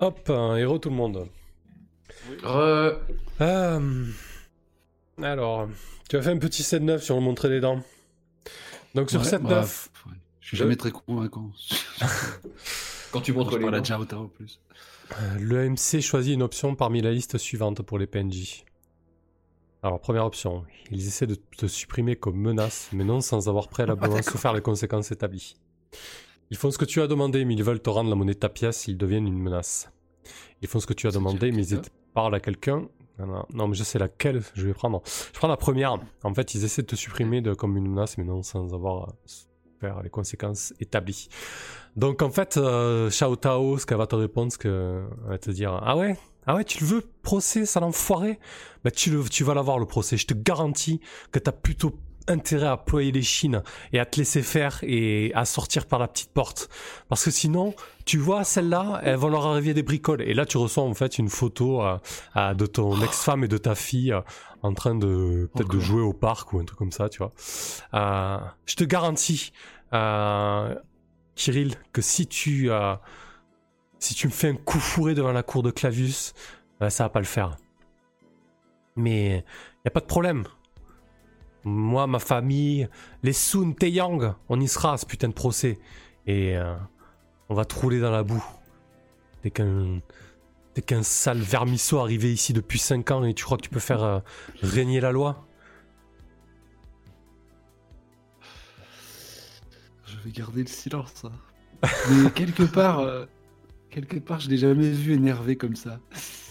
Hop, un héros tout le monde. Re... Euh, alors, tu as fait un petit 7-9 sur le montrer les dents. Donc sur Ouais, 7-9, bah. Je suis jamais très convaincant. Quand tu montres les dents. Jarota en plus. euh, le MC choisit une option parmi la liste suivante pour les PNJ. Alors, première option, ils essaient de te supprimer comme menace, mais non sans avoir préalablement souffert les conséquences établies. Ils font ce que tu as demandé, mais ils veulent te rendre la monnaie de ta pièce, ils deviennent une menace. Ils font ce que tu as demandé, mais ils parlent à quelqu'un. Non, non, mais je sais laquelle je vais prendre. Je prends la première. En fait, ils essaient de te supprimer de, comme une menace, mais non sans avoir souffert les conséquences établies. Donc en fait, euh, Shao Tao, ce qu'elle va te répondre, ce que elle va te dire, ah ouais, ah ouais, tu le veux procès, ça l'enfoiré Bah tu le, tu vas l'avoir le procès. Je te garantis que t'as plutôt intérêt à ployer les chines et à te laisser faire et à sortir par la petite porte. Parce que sinon, tu vois, celle-là, elles vont leur arriver des bricoles. Et là, tu reçois en fait une photo euh, de ton ex-femme et de ta fille euh, en train de peut-être de jouer au parc ou un truc comme ça, tu vois. Euh, je te garantis, Kirill, que si tu si tu me fais un coup fourré devant la cour de Clavius, ça va pas le faire. Mais y a pas de problème. Moi, ma famille, les Sun Taeyang, on y sera à ce putain de procès. Et euh, on va te rouler dans la boue. T'es qu'un. Sale vermisseau arrivé ici depuis 5 ans et tu crois que tu peux faire euh, régner la loi? Je vais garder le silence. ça. Mais quelque part, euh, quelque part, je l'ai jamais vu énervé comme ça.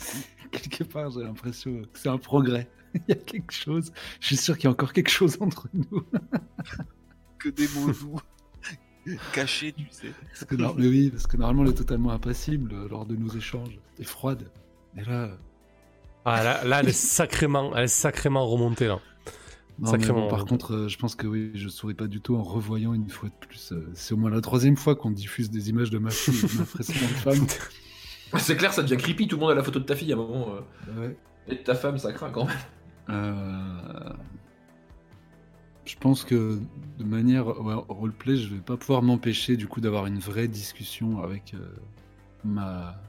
quelque part, j'ai l'impression que c'est un progrès. Il y a quelque chose. Je suis sûr qu'il y a encore quelque chose entre nous. Que des mots doux. Cachés, tu sais. Parce que, non, mais oui, parce que normalement, elle est totalement impassible lors de nos échanges. Et froide. Et là, euh, Ah, là, là, elle est sacrément, elle est sacrément remontée là. non, mais Sacrément. bon, par contre, euh, je pense que oui, je souris pas du tout en revoyant une fois de plus. euh, c'est au moins la troisième fois qu'on diffuse des images de ma fille et de ma précédente femme. C'est clair, ça devient creepy, tout le monde a la photo de ta fille à un moment. euh, Ouais. Et de ta femme, ça craint quand même. Euh, Je pense que de manière roleplay, je vais pas pouvoir m'empêcher du coup d'avoir une vraie discussion avec euh, ma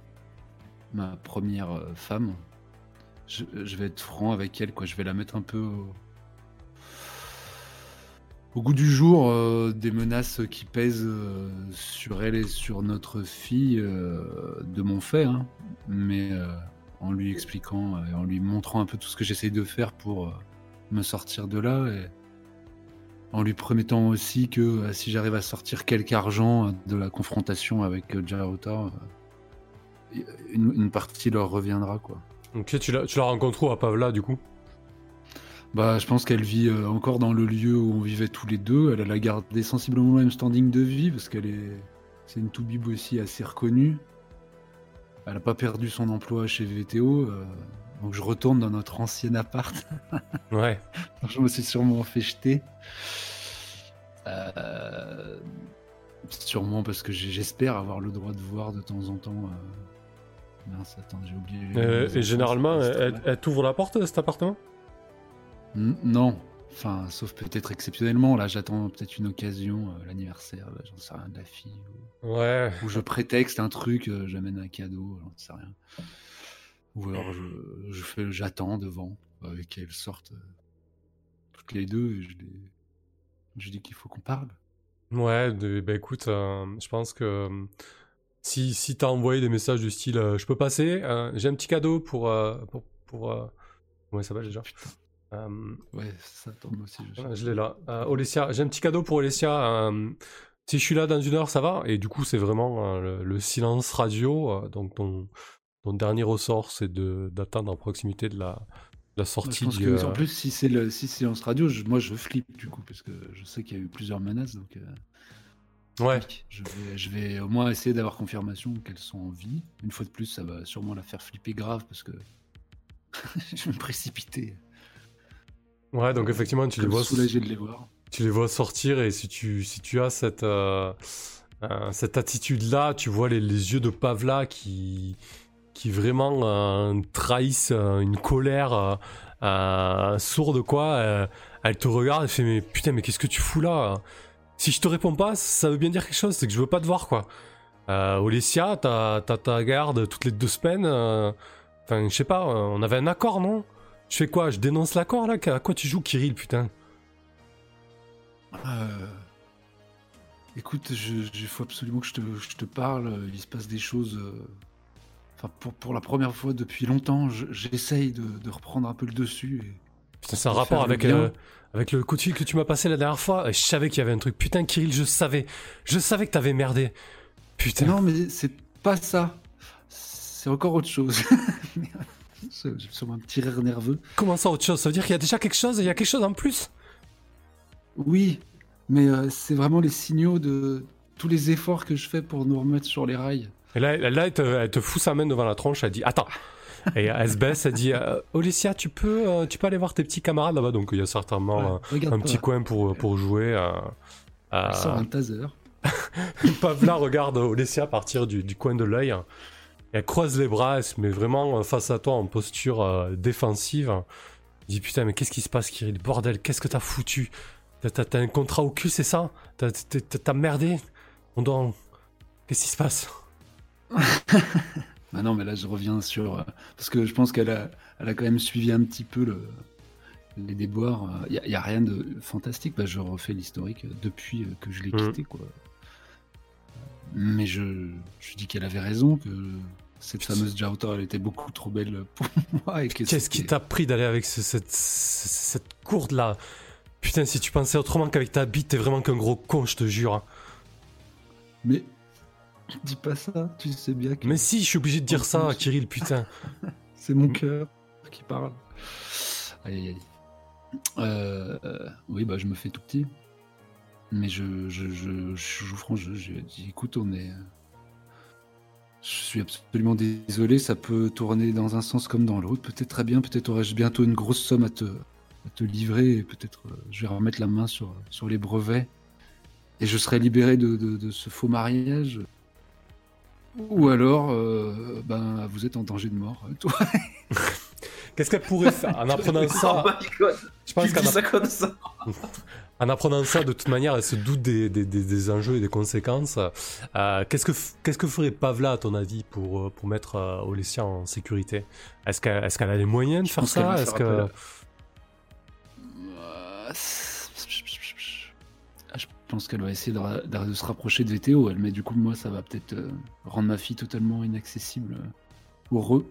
ma première euh, femme. Je, vais être franc avec elle, quoi. Je vais la mettre un peu au, goût du jour des menaces qui pèsent sur elle et sur notre fille de mon fait, hein. mais en lui expliquant euh, et en lui montrant un peu tout ce que j'essaye de faire pour euh, me sortir de là et en lui promettant aussi que euh, si j'arrive à sortir quelque argent de la confrontation avec Jarota, une, une partie leur reviendra quoi. Ok, tu la, tu la rencontres où à Pavla du coup? Bah, je pense qu'elle vit encore dans le lieu où on vivait tous les deux. Elle, elle a gardé sensiblement le même standing de vie parce qu'elle est, c'est une toubib aussi assez reconnue. Elle n'a pas perdu son emploi chez VTO, euh, donc je retourne dans notre ancien appart. Ouais. je me suis sûrement fait jeter. Euh, sûrement parce que j'espère avoir le droit de voir de temps en temps. euh, Mince, attends, j'ai oublié. Et généralement, elle, elle t'ouvre la porte de cet appartement? N- Non. Enfin, sauf peut-être exceptionnellement. Là, j'attends peut-être une occasion, euh, l'anniversaire, là, j'en sais rien, de la fille. Ou, Ouais. ou je prétexte un truc, euh, j'amène un cadeau, j'en sais rien. Ou alors je, je fais, j'attends devant, euh, qu'elles sortent euh, toutes les deux et je, les, je dis qu'il faut qu'on parle. Ouais, de- bah écoute, euh, je pense que euh, si, si t'as envoyé des messages du style euh, je peux passer, euh, j'ai un petit cadeau pour. euh, pour, pour euh, comment ça s'appelle déjà? Euh, Ouais, ça tombe aussi. Je, je l'ai là. Euh, Olesia, j'ai un petit cadeau pour Olesia. euh, si je suis là dans une heure, ça va Et du coup, c'est vraiment euh, le, le silence radio. euh, donc, ton, ton dernier ressort, c'est d'attendre en proximité de la, la je sortie pense que, euh, en plus, si c'est le si c'est en radio, je- moi je flippe du coup, parce que je sais qu'il y a eu plusieurs menaces, donc. euh, Ouais. Je vais, je vais au moins essayer d'avoir confirmation qu'elles sont en vie. Une fois de plus, ça va sûrement la faire flipper grave parce que je vais me précipiter. Ouais, donc effectivement, tu les vois. soulagé de les voir. tu les vois sortir et si tu, si tu as cette, euh, euh, cette attitude-là, tu vois les, les yeux de Pavla qui, qui vraiment euh, trahissent une colère euh, sourde, quoi. Elle te regarde et fait Mais putain, mais qu'est-ce que tu fous là? Si je te réponds pas, ça veut bien dire quelque chose, c'est que je veux pas te voir, quoi. Euh, Olesia, t'as ta garde toutes les deux semaines. Enfin, je sais pas, on avait un accord, non? Je fais quoi? Je dénonce l'accord là? À quoi tu joues, Kirill, putain? Euh, Écoute, il faut absolument que je te, je te parle. Il se passe des choses. euh, Enfin, pour, pour la première fois depuis longtemps, je- j'essaye de, de reprendre un peu le dessus. et- Putain, c'est un rapport avec, euh, avec le coup de fil que tu m'as passé la dernière fois. Je savais qu'il y avait un truc. Putain, Kirill, je savais. Je savais que t'avais merdé. Putain. Non, mais c'est pas ça. C'est encore autre chose. Sûrement un petit rire nerveux. Comment ça, autre chose? Ça veut dire qu'il y a déjà quelque chose et il y a quelque chose en plus? Oui, mais euh, c'est vraiment les signaux de tous les efforts que je fais pour nous remettre sur les rails. Et là, là elle, te, elle te fout sa main devant la tronche, elle dit Attends Et elle se baisse, elle dit euh, Olesia, tu peux, euh, tu peux aller voir tes petits camarades là-bas? Donc il y a certainement Ouais, euh, un petit coin pour, pour jouer. euh, Il sort un taser. Pavla regarde Olesia partir du, du coin de l'œil. Elle croise les bras, elle se met vraiment euh, face à toi en posture euh, défensive. Elle dit Putain, mais qu'est-ce qui se passe, Kirill? Bordel, qu'est-ce que t'as foutu? T'as- un contrat au cul, c'est ça? T'as- merdé? On doit. Qu'est-ce qui se passe? Ah non, mais là, je reviens sur. euh, parce que je pense qu'elle a, elle a quand même suivi un petit peu le, les déboires. Il n'y a, rien de fantastique. Bah, je refais l'historique depuis que je l'ai Mhm. quitté, quoi. Mais je, je dis qu'elle avait raison, que cette fameuse Jouter, elle était beaucoup trop belle pour moi. et que Qu'est-ce qui t'a pris d'aller avec ce- cette, ce- cette courde là Putain, si tu pensais autrement qu'avec ta bite, t'es vraiment qu'un gros con, je te jure. hein. Mais dis pas ça, tu sais bien que Mais si, je suis obligé de dire ça, Kirill, putain. c'est mon cœur qui parle. Aïe, aïe, aïe. Euh, euh, oui, bah je me fais tout petit. Mais je, je, je, je joue franc. Je dis, écoute, on est. Je suis absolument désolé, ça peut tourner dans un sens comme dans l'autre. Peut-être très bien, peut-être aurais-je bientôt une grosse somme à te, à te livrer et peut-être euh, je vais remettre la main sur, sur les brevets et je serai libéré de, de- ce faux mariage. Ou alors, euh, ben, vous êtes en danger de mort. Toi, Qu'est-ce qu'elle pourrait faire en apprenant Oh ça my god Je pense qu'en dis app- ça comme ça en apprenant ça, de toute manière, elle se doute des, des, des- des enjeux et des conséquences. Euh, qu'est-ce, que, f- qu'est-ce que ferait Pavla, à ton avis, pour, euh, pour mettre euh, Olesia en sécurité? Est-ce qu'elle, est-ce qu'elle a les moyens de Je faire pense qu'elle ça? Est-ce que... Je pense qu'elle va essayer de, ra- de se rapprocher de VTO, elle, mais du coup, moi, ça va peut-être euh, rendre ma fille totalement inaccessible. euh, Ou re-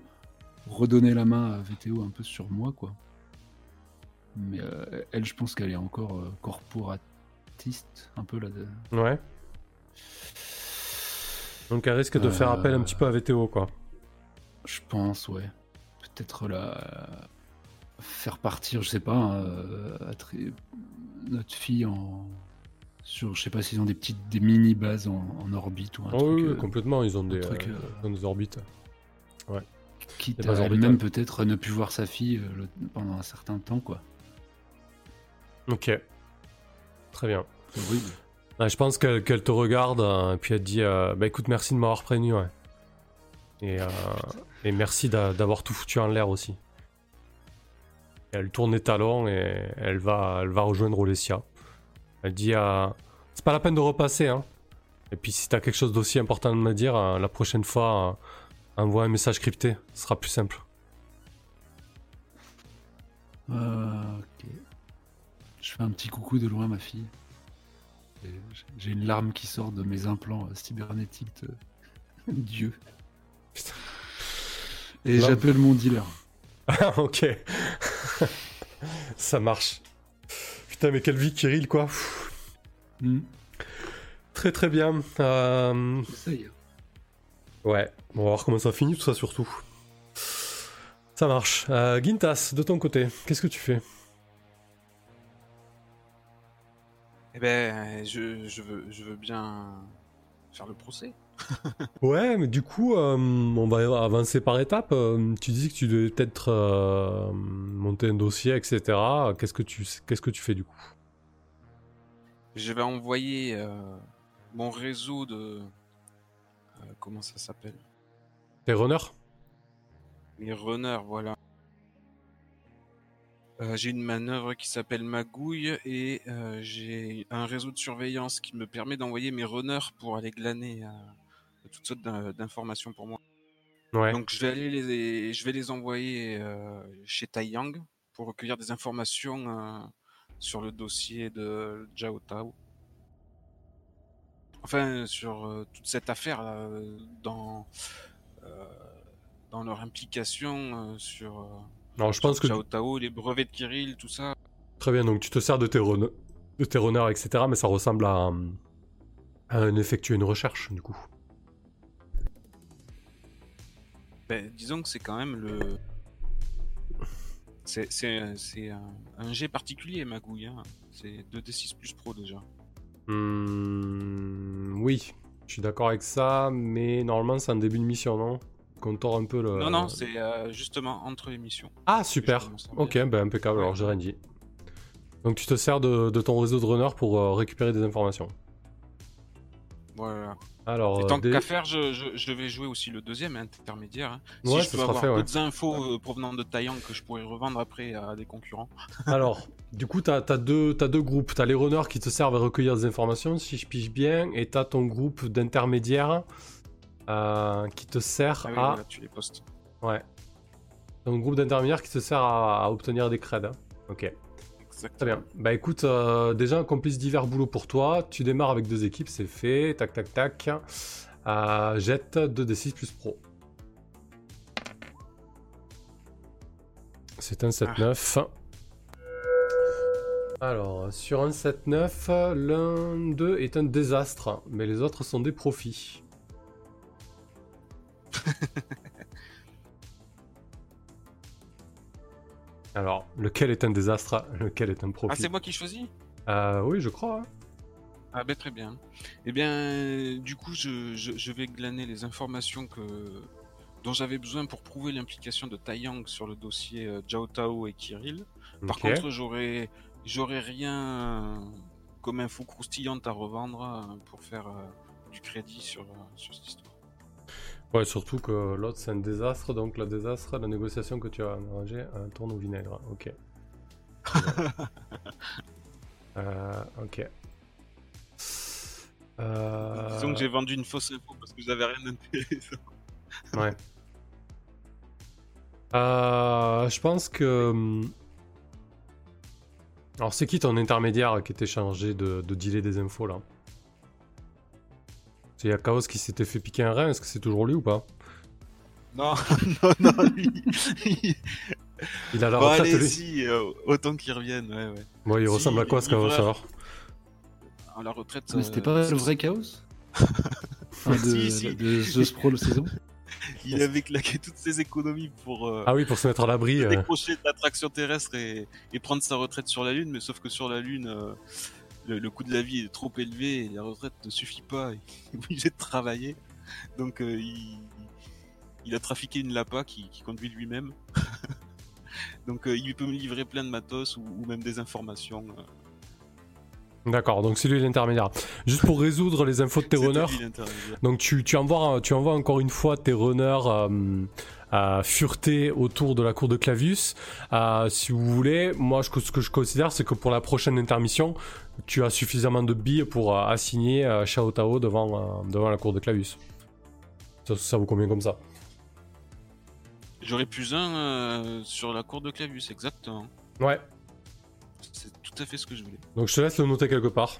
redonner la main à VTO un peu sur moi, quoi. Mais euh, elle, je pense qu'elle est encore euh, corporatiste, un peu là. de- Ouais. Donc elle risque de faire Euh, appel un petit peu à VTO, quoi. Je pense, ouais. Peut-être la faire partir, je sais pas, euh, attri- notre fille en sur, je sais pas s'ils ont des petites, des mini bases en, en orbite ou un truc. oui, euh, complètement, ils ont des, truc, euh, euh, ils ont des orbites. Quitte à elle-même peut-être ne plus voir sa fille euh, le- pendant un certain temps, quoi. Ok. Très bien. C'est horrible. Ouais, je pense qu'elle te regarde euh, et puis elle te dit euh, Bah écoute, merci de m'avoir prévenu. Ouais. Et, euh, et merci d'a- d'avoir tout foutu en l'air aussi. Et elle tourne les talons et elle va, elle va rejoindre Olesia. Elle dit euh, C'est pas la peine de repasser. Hein. Et puis si t'as quelque chose d'aussi important à me dire, euh, la prochaine fois, euh, envoie un message crypté. Ce sera plus simple. Euh, ok. Je fais un petit coucou de loin ma fille. J'ai- une larme qui sort de mes implants euh, cybernétiques de Dieu. Putain. Et j'appelle mon dealer. Ah, ok. Ça marche. Putain, mais quelle vie, Kirill, quoi. Hmm. Très très bien. Euh, Ça y est. Ouais, on va voir comment ça finit tout ça surtout. Ça marche. Euh, Gintas, de ton côté, qu'est-ce que tu fais? Eh ben, je, je, veux, je veux bien faire le procès. Ouais, mais du coup, euh, on va avancer par étapes. Euh, tu dis que tu devais peut-être euh, monter un dossier, etc. Qu'est-ce que tu, qu'est-ce que tu fais du coup? Je vais envoyer euh, mon réseau de... euh, comment ça s'appelle T'es runner Les runners, voilà. Euh, j'ai une manœuvre qui s'appelle Magouille et euh, j'ai un réseau de surveillance qui me permet d'envoyer mes runners pour aller glaner euh, toutes sortes d'in- d'informations pour moi. Ouais. Donc je vais aller les, je vais les envoyer chez Taiyang pour recueillir des informations sur le dossier de Zhao Tao. Enfin, sur euh, toute cette affaire là, euh, dans euh, dans leur implication sur, Alors, je pense que. Tao, les brevets de Kirill, tout ça. Très bien, donc tu te sers de tes, run- de tes runners, etc. Mais ça ressemble à, un- à un effectuer une recherche, du coup. Ben, disons que c'est quand même le. C'est un, un jet particulier, Magouille. Hein. C'est 2d6 plus pro déjà. Hmm, oui, je suis d'accord avec ça, mais normalement c'est en début de mission, non? Qu'on tord un peu le. Non, non, c'est euh, justement entre les missions. Ah, super. Ok, ben impeccable, Ouais. alors j'ai rien dit. Donc tu te sers de, de ton réseau de runners pour euh, récupérer des informations. Voilà. Alors, Et euh, tant des- qu'à faire, je, je, je vais jouer aussi le deuxième intermédiaire. hein. Si je peux avoir fait, ouais. d'autres infos euh, provenant de Taiyang que je pourrais revendre après à des concurrents. Alors, du coup, t'as as deux, groupes. T'as les runners qui te servent à recueillir des informations, si je pige bien, et t'as ton groupe d'intermédiaires euh, qui te sert Ah oui, à. voilà, tu les postes. Ouais. Ton groupe d'intermédiaires qui te sert à, à obtenir des creds. hein. Ok. Très bien. Bah écoute, euh, déjà un complice divers boulot pour toi. Tu démarres avec deux équipes, c'est fait. Tac, tac, tac. Euh, jette 2d6 plus pro. C'est un 7-9. Alors, sur un 7-9, l'un d'eux est un désastre, mais les autres sont des profits. Alors, lequel est un désastre Lequel est un profit? Ah, c'est moi qui choisis? Euh, oui, je crois. hein. Ah ben très bien. Eh bien, du coup, je, je, je vais glaner les informations que dont j'avais besoin pour prouver l'implication de Taiyang sur le dossier euh, Zhao Tao et Kirill. Par contre, j'aurais j'aurais rien comme info croustillante à revendre euh, pour faire euh, du crédit sur, euh, sur cette histoire. Ouais, surtout que l'autre c'est un désastre, donc le désastre, la négociation que tu as arrangée, un tourne au vinaigre. Ok. euh, ok. Euh, Disons que j'ai vendu une fausse info parce que j'avais rien d'intéressant. Ouais. Euh, je pense que. hum, Alors, c'est qui ton intermédiaire qui était chargé de, de dealer des infos là? C'est Chaos qui s'était fait piquer un rein, est-ce que c'est toujours lui ou pas? Non, non, non, lui. Il a la bon, retraite lui si, euh, autant qu'il revienne, ouais, ouais. Bon, il Si, ressemble à quoi ce Chaos alors? À la retraite. Mais c'était euh, pas le vrai chaos? Enfin, de, Si, si. de The Sprawl saison? Il avait claqué toutes ses économies pour. euh, Ah oui, pour se mettre à l'abri. euh. décrocher de l'attraction terrestre et, et prendre sa retraite sur la Lune, mais sauf que sur la Lune, euh, le, le coût de la vie est trop élevé et la retraite ne suffit pas, il est obligé de travailler. Donc euh, il, il a trafiqué une Lapa qui, qui conduit lui-même. Donc euh, il peut me livrer plein de matos ou, ou même des informations. euh. D'accord, donc c'est lui l'intermédiaire. Juste pour résoudre les infos de tes runners. Donc tu, tu, envoies, tu envoies encore une fois tes runners euh, à fureter autour de la cour de Clavius. Euh, si vous voulez, moi je- ce que je considère c'est que pour la prochaine intermission, tu as suffisamment de billes pour euh, assigner euh, Shao Tao devant, euh, devant la cour de Clavius. Ça, ça vous convient comme ça? J'aurais plus un euh, sur la cour de Clavius, exactement. Ouais, C'est tout à fait ce que je voulais. donc je te laisse le noter quelque part.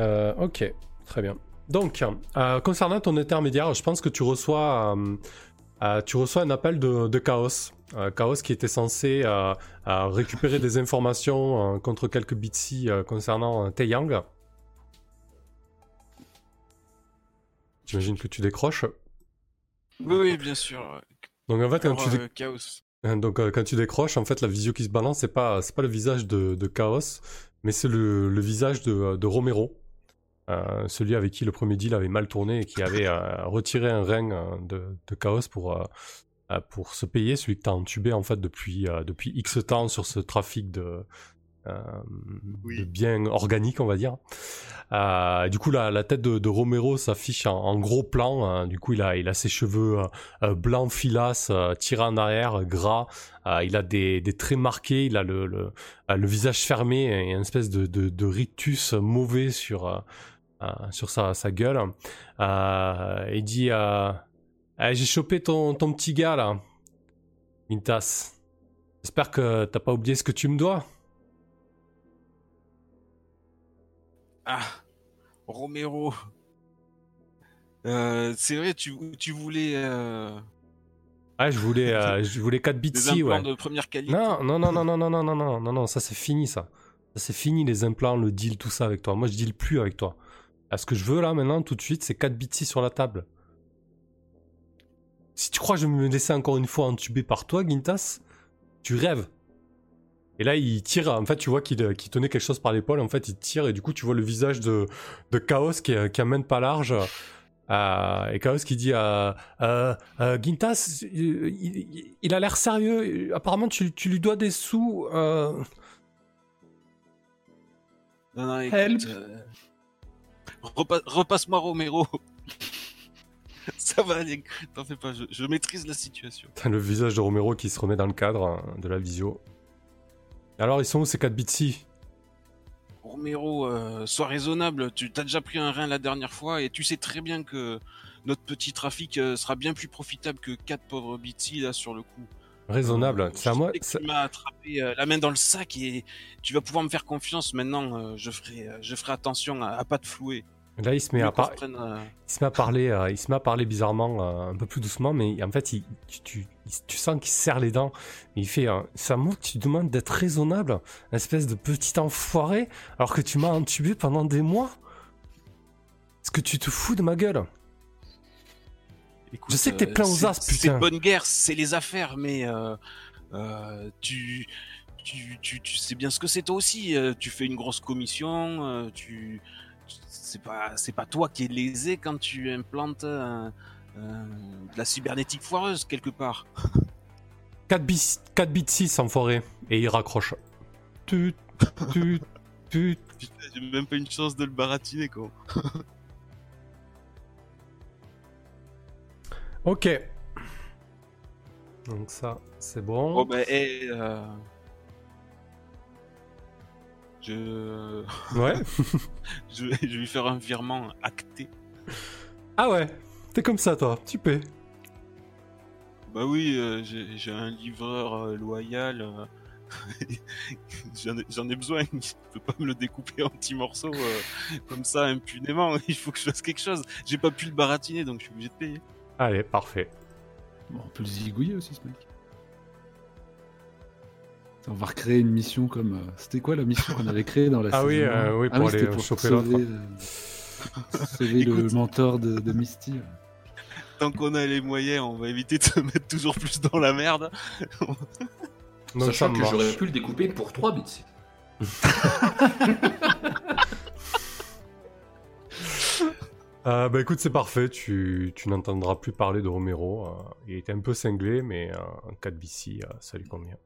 Euh, ok, très bien. Donc, euh, concernant ton intermédiaire, je pense que tu reçois, euh, euh, tu reçois un appel de, de Chaos. Euh, Chaos qui était censé euh, euh, récupérer des informations contre quelques bitsy concernant Taeyang. J'imagine que tu décroches. Oui, oui, bien sûr. Donc en fait, quand tu, dé- Chaos. donc, quand tu décroches, en fait, la visio qui se balance, c'est pas, c'est pas le visage de, de Chaos, mais c'est le, le visage de, de Romero, Euh, celui avec qui le premier deal avait mal tourné et qui avait euh, retiré un rein de, de Chaos pour, euh, pour se payer, celui que t'as entubé en fait depuis, euh, depuis X temps sur ce trafic de, euh, Oui. de bien organique, on va dire. Euh, du coup, la, la tête de, de Romero s'affiche en, en gros plan. hein. Du coup, il a, il a ses cheveux euh, euh, blancs filasses, euh, tirés en arrière, gras. Euh, il a des, des traits marqués. Il a le, le, euh, le visage fermé et une espèce de, de, de rictus mauvais sur, euh, euh, sur sa, sa gueule. Euh, il dit euh, Eh, J'ai chopé ton, ton petit gars là, Mintas. J'espère que t'as pas oublié ce que tu me dois. Ah, Romero. Euh, c'est vrai, tu, tu voulais euh, Ah, je voulais, euh, je voulais 4 des bitsy, implants ouais. de première qualité. Non, non, non, non, non, non, non, non, non, non, non, ça c'est fini ça. Ça c'est fini les implants, le deal, tout ça avec toi. Moi je deal plus avec toi. Ah, ce que je veux là maintenant, tout de suite, c'est 4 bitsy sur la table. Si tu crois que je vais me laisser encore une fois entuber par toi, Gintas, tu rêves. Et là, il tire, en fait, tu vois qu'il euh, tenait quelque chose par l'épaule, en fait, il tire, et du coup, tu vois le visage de, de Chaos qui, euh, qui amène pas large. Euh, et Chaos qui dit euh, euh, euh, Gintas, euh, il, il- il a l'air sérieux. Apparemment, tu, tu lui dois des sous. euh. Non, non, écoute, Help. euh, repa- repasse-moi Romero. Ça va t'en fais pas, je, je maîtrise la situation. T'as le visage de Romero qui se remet dans le cadre euh, de la visio. Alors, ils sont où ces 4 bitsy? Romero, euh, sois raisonnable, tu t'as déjà pris un rein la dernière fois et tu sais très bien que notre petit trafic euh, sera bien plus profitable que quatre pauvres Bitsy là sur le coup. Raisonnable. Euh, C'est à moi. c'est- Tu m'as attrapé euh, la main dans le sac et tu vas pouvoir me faire confiance maintenant. euh, je ferai, euh, je ferai attention à, à pas te flouer. Là, il se met à par- prenne, euh, il se met à parler, euh, il se met à parler bizarrement, euh, un peu plus doucement, mais en fait, il- tu, tu- il- tu sens qu'il serre les dents. Il fait, c'est un mot que tu demandes d'être raisonnable, un espèce de petit enfoiré, alors que tu m'as intubé pendant des mois. Est-ce que tu te fous de ma gueule? Écoute, Je sais que t'es plein aux c'est- as, C'est putain. de bonne guerre, c'est les affaires, mais tu, tu, tu, sais bien ce que c'est toi aussi. tu fais une grosse commission, tu, c'est pas, c'est pas toi qui es lésé quand tu implantes un- un- de la cybernétique foireuse quelque part. 4 bits, 4 bits 6 enfoiré. Et il raccroche. Tut, tut. Putain, j'ai même pas une chance de le baratiner quoi. Ok. Donc ça, c'est bon. Bon ben, eh, euh, je, Ouais. je, vais, je lui faire un virement acté. Ah ouais, t'es comme ça toi, tu paies. Bah oui, euh, j'ai un livreur euh, loyal. euh, J'en ai, besoin. Il peut pas me le découper en petits morceaux euh, comme ça impunément. Il faut que je fasse quelque chose. J'ai pas pu le baratiner donc je suis obligé de payer. Allez, parfait. Bon, on peut le zigouiller aussi, ce mec. On va recréer une mission comme. euh, C'était quoi la mission qu'on avait créée dans la Ah oui, saison euh, un oui, pour c'était aller choper sauver, l'autre. euh, sauver le mentor de, de Misty. Tant qu'on a les moyens, on va éviter de se mettre toujours plus dans la merde. Ça Sachant que j'aurais pu le découper pour 3 bits. Euh, bah écoute, c'est parfait, tu, tu n'entendras plus parler de Romero. euh, il était un peu cinglé, mais euh, un 4 BC, euh, ça lui convient.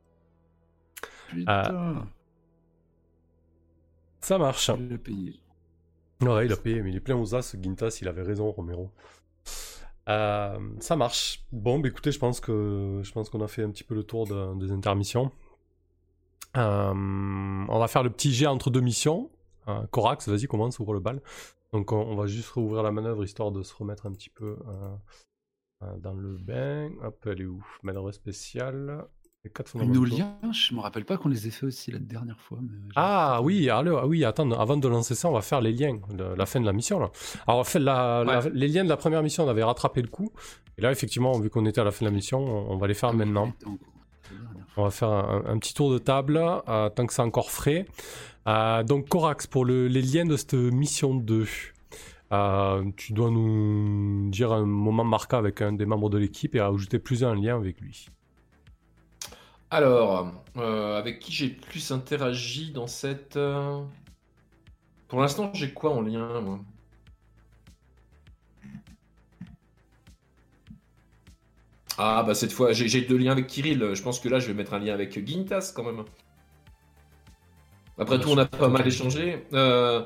Putain, Ça marche. je l'ai payé. Ouais, il a payé, mais il est plein aux as, Gintas, il avait raison, Romero. Euh, ça marche. Bon, bah écoutez, je pense que je pense qu'on a fait un petit peu le tour de- des intermissions. Euh, on va faire le petit jet entre deux missions. Euh, Corax, vas-y, commence, ouvre le bal. Donc on, on va juste rouvrir la manœuvre histoire de se remettre un petit peu euh, euh, dans le bain. Hop, elle est où? Manœuvre spéciale. Les quatre Nos liens, je me rappelle pas qu'on les ait fait aussi la dernière fois. mais Ah oui, alors, ah oui, attends, avant de lancer ça, on va faire les liens, la fin de la mission. Là. Alors, on fait la, la- les liens de la première mission, on avait rattrapé le coup. Et là, effectivement, vu qu'on était à la fin de la mission, on, on va les faire Ah maintenant. on va faire un, un petit tour de table, euh, tant que c'est encore frais. Euh, donc, Corax, pour le- les liens de cette mission 2, euh, tu dois nous dire un moment marquant avec un des membres de l'équipe et ajouter plus un lien avec lui. Alors, euh, avec qui j'ai le plus interagi dans cette. euh, Pour l'instant, j'ai quoi en lien, moi? Ah, bah cette fois, j'ai j'ai deux liens avec Kirill. Je pense que là, je vais mettre un lien avec Gintas quand même. Après Ouais, tout, on a pas mal échangé. Euh,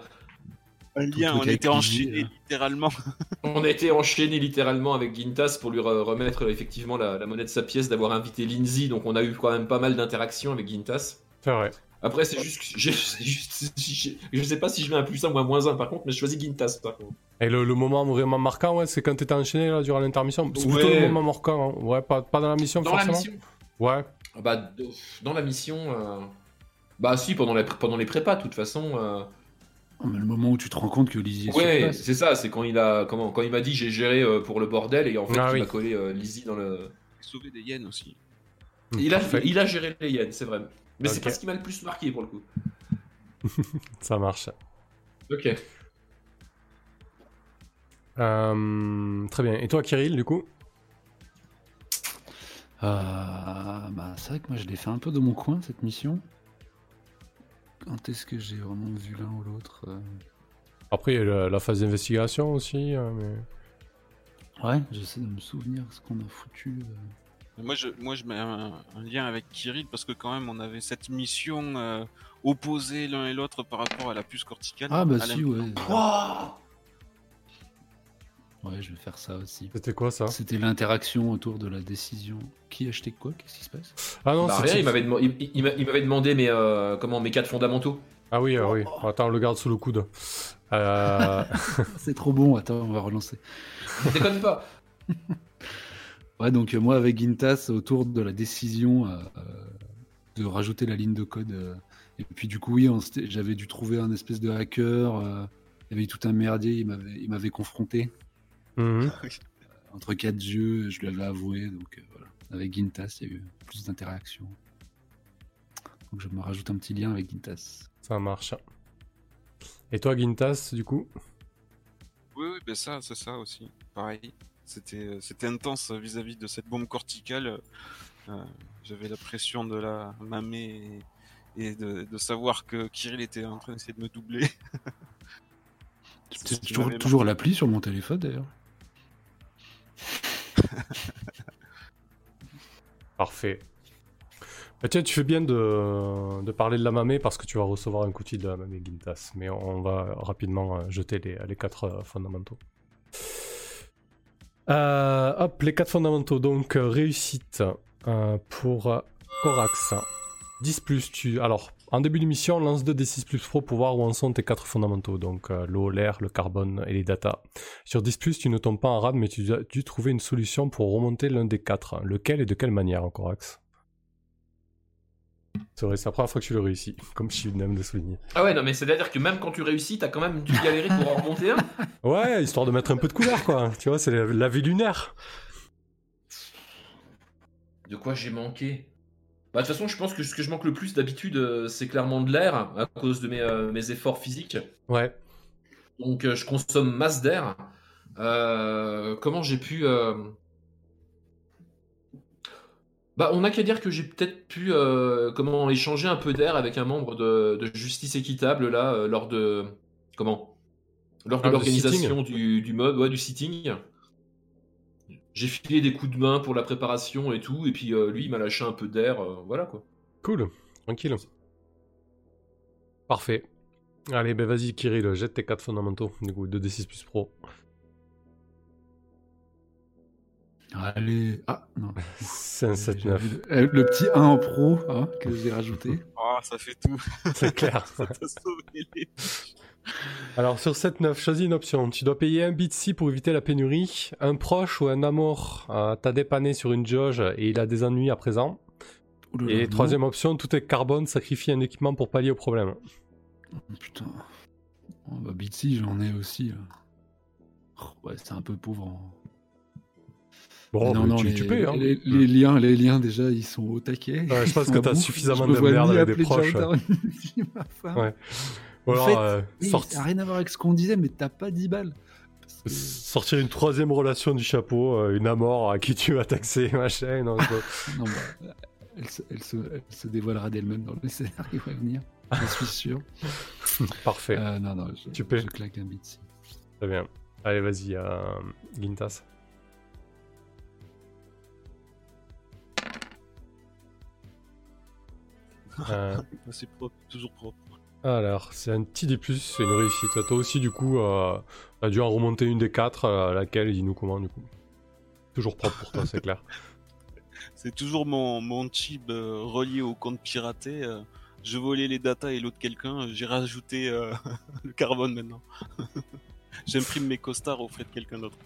Un lien, truc on était enchaînés littéralement. on a été enchaîné littéralement avec Gintas pour lui re- remettre euh, effectivement la, la monnaie de sa pièce, d'avoir invité Lindsay. Donc on a eu quand même pas mal d'interactions avec Gintas. C'est vrai. Après, c'est juste, que c'est juste- je sais pas si je mets un plus 1 ou un moins 1 par contre, mais je choisis Gintas par contre. Et le, le moment vraiment marquant, ouais, c'est quand t'étais enchaîné là, durant l'intermission. C'est plutôt Ouais. le moment marquant, hein. ouais, pas, pas dans la mission Dans la mission Ouais, Ah Bah, dans la mission. euh, Bah, si, pendant, la, pendant les prépas, de toute façon. euh, le moment où tu te rends compte que Lizzie est sur Ouais, place. c'est ça, c'est quand il a comment quand il m'a dit j'ai géré euh, pour le bordel et en fait Ah il oui. m'a collé euh, Lizzie dans le. Sauver des yens aussi. Il a, Parfait. il a géré les yens, c'est vrai. Mais c'est pas ce qui m'a le plus marqué pour le coup. ça marche. Ok. Euh, très bien. Et toi, Kirill, du coup? Euh, bah, c'est vrai que moi je l'ai fait un peu de mon coin cette mission. Quand est-ce que j'ai vraiment vu l'un ou l'autre euh Après, il y a la, la phase d'investigation aussi. euh, mais... Ouais, j'essaie de me souvenir ce qu'on a foutu. euh. Moi je, moi, je mets un, un lien avec Kirill parce que quand même, on avait cette mission euh, opposée l'un et l'autre par rapport à la puce corticale. Ah bah si, ouais. Ouais, je vais faire ça aussi. C'était quoi ça? C'était l'interaction autour de la décision. Qui achetait quoi? Qu'est-ce qui se passe? Ah non, Bah, rien, il m'avait demandé mes euh, comment mes quatre fondamentaux. Ah oui, ah oui. Attends, on le garde sous le coude. Euh, C'est trop bon, attends, on va relancer. Déconne pas. Ouais, donc euh, moi avec Gintas, autour de la décision de rajouter la ligne de code. euh, et puis du coup, oui, j'avais dû trouver un espèce de hacker. euh, il y avait eu tout un merdier, il m'avait, il m'avait confronté. Mhm. Entre quatre yeux, je lui avais avoué. Donc euh, voilà. Avec Gintas, il y a eu plus d'interactions. Donc je me rajoute un petit lien avec Gintas. Ça marche. Et toi, Gintas, du coup? Oui, oui, ben ça, c'est ça aussi. Pareil. C'était, euh, c'était intense vis-à-vis de cette bombe corticale. Euh, j'avais la pression de la mamée et, et de, de savoir que Kirill était en train d'essayer de me doubler. J'ai toujours, toujours l'appli sur mon téléphone d'ailleurs. Parfait. Bah, tiens, tu fais bien de, parler de la mamée parce que tu vas recevoir un coup de la mamée Gintas. Mais on va rapidement euh, jeter les, les quatre euh, fondamentaux. Euh, hop, les quatre fondamentaux. Donc, réussite pour Corax. 10 plus, tu. Alors, en début d'émission, lance 2 D6 plus pro pour voir où en sont tes quatre fondamentaux. Donc, euh, l'eau, l'air, le carbone et les data. Sur 10 plus, tu ne tombes pas en rade, mais tu as dû trouver une solution pour remonter l'un des quatre. Lequel et de quelle manière, Corax? C'est vrai, c'est la première fois que tu le réussis, comme je viens de le souligner. Ah ouais, non, mais c'est à dire que même quand tu réussis, t'as quand même dû galérer pour en remonter un. Ouais, histoire de mettre un peu de couleur, quoi. Tu vois, c'est la, la vie lunaire. De quoi j'ai manqué? Bah, de toute façon, je pense que ce que je manque le plus d'habitude, euh, c'est clairement de l'air, à cause de mes, euh, mes efforts physiques. Ouais. Donc, euh, je consomme masse d'air. Euh, comment j'ai pu. Bah, on n'a qu'à dire que j'ai peut-être pu comment échanger un peu d'air avec un membre de, de Justice Équitable là lors de comment lors de Ah, l'organisation du, du mob, ouais, du sitting. J'ai filé des coups de main pour la préparation et tout, et puis euh, lui il m'a lâché un peu d'air, euh, voilà quoi. Cool. Tranquille. Parfait. Allez, ben vas-y, Kirill, jette tes 4 fondamentaux. Du coup, 2d6 plus pro. Allez. Ah, non. 5, 7, J'ai 9. vu Le, le petit 1 en pro hein, que j'ai rajouté. Oh, ça fait tout. C'est clair. ça sauvé. Alors, sur 7-9, choisis une option. Tu dois payer un bitsy pour éviter la pénurie. Un proche ou un amour euh, t'a dépanné sur une jauge et il a des ennuis à présent. Et non. troisième option, tout est carbone, sacrifie un équipement pour pallier au problème. Oh, putain. Oh, bah, Bitsy, j'en ai aussi. là. Oh, ouais, c'est un peu pauvre. en- Bon, non, non, tu, les, tu payes, hein. les, les liens, les liens, déjà, ils sont au taquet. Ouais, je pense que t'as bons. suffisamment de merde avec des proches. Ouais. Ou En alors, fait, euh, Ça n'a rien à voir avec ce qu'on disait, mais t'as pas 10 balles. Que- sortir une troisième relation du chapeau, euh, une amour à qui tu vas taxer, machin. Non, je- Non, bah, elle, se, elle, se, elle se dévoilera d'elle-même dans le scénario à venir. Je suis sûr. Parfait, Euh, non, non, je, Tu peux. je claque un Bitsy. très bien. Allez, vas-y, euh, Gintas. Euh, C'est propre, toujours propre. Alors, c'est un petit D+, c'est une réussite. Toi aussi, du coup, euh, t'as dû en remonter une des quatre, euh, laquelle, dis-nous comment, du coup. Toujours propre pour toi, c'est clair. C'est toujours mon, mon chip euh, relié au compte piraté. euh, je volais les datas et l'autre quelqu'un. J'ai rajouté le carbone maintenant. J'imprime mes costards au frais de quelqu'un d'autre.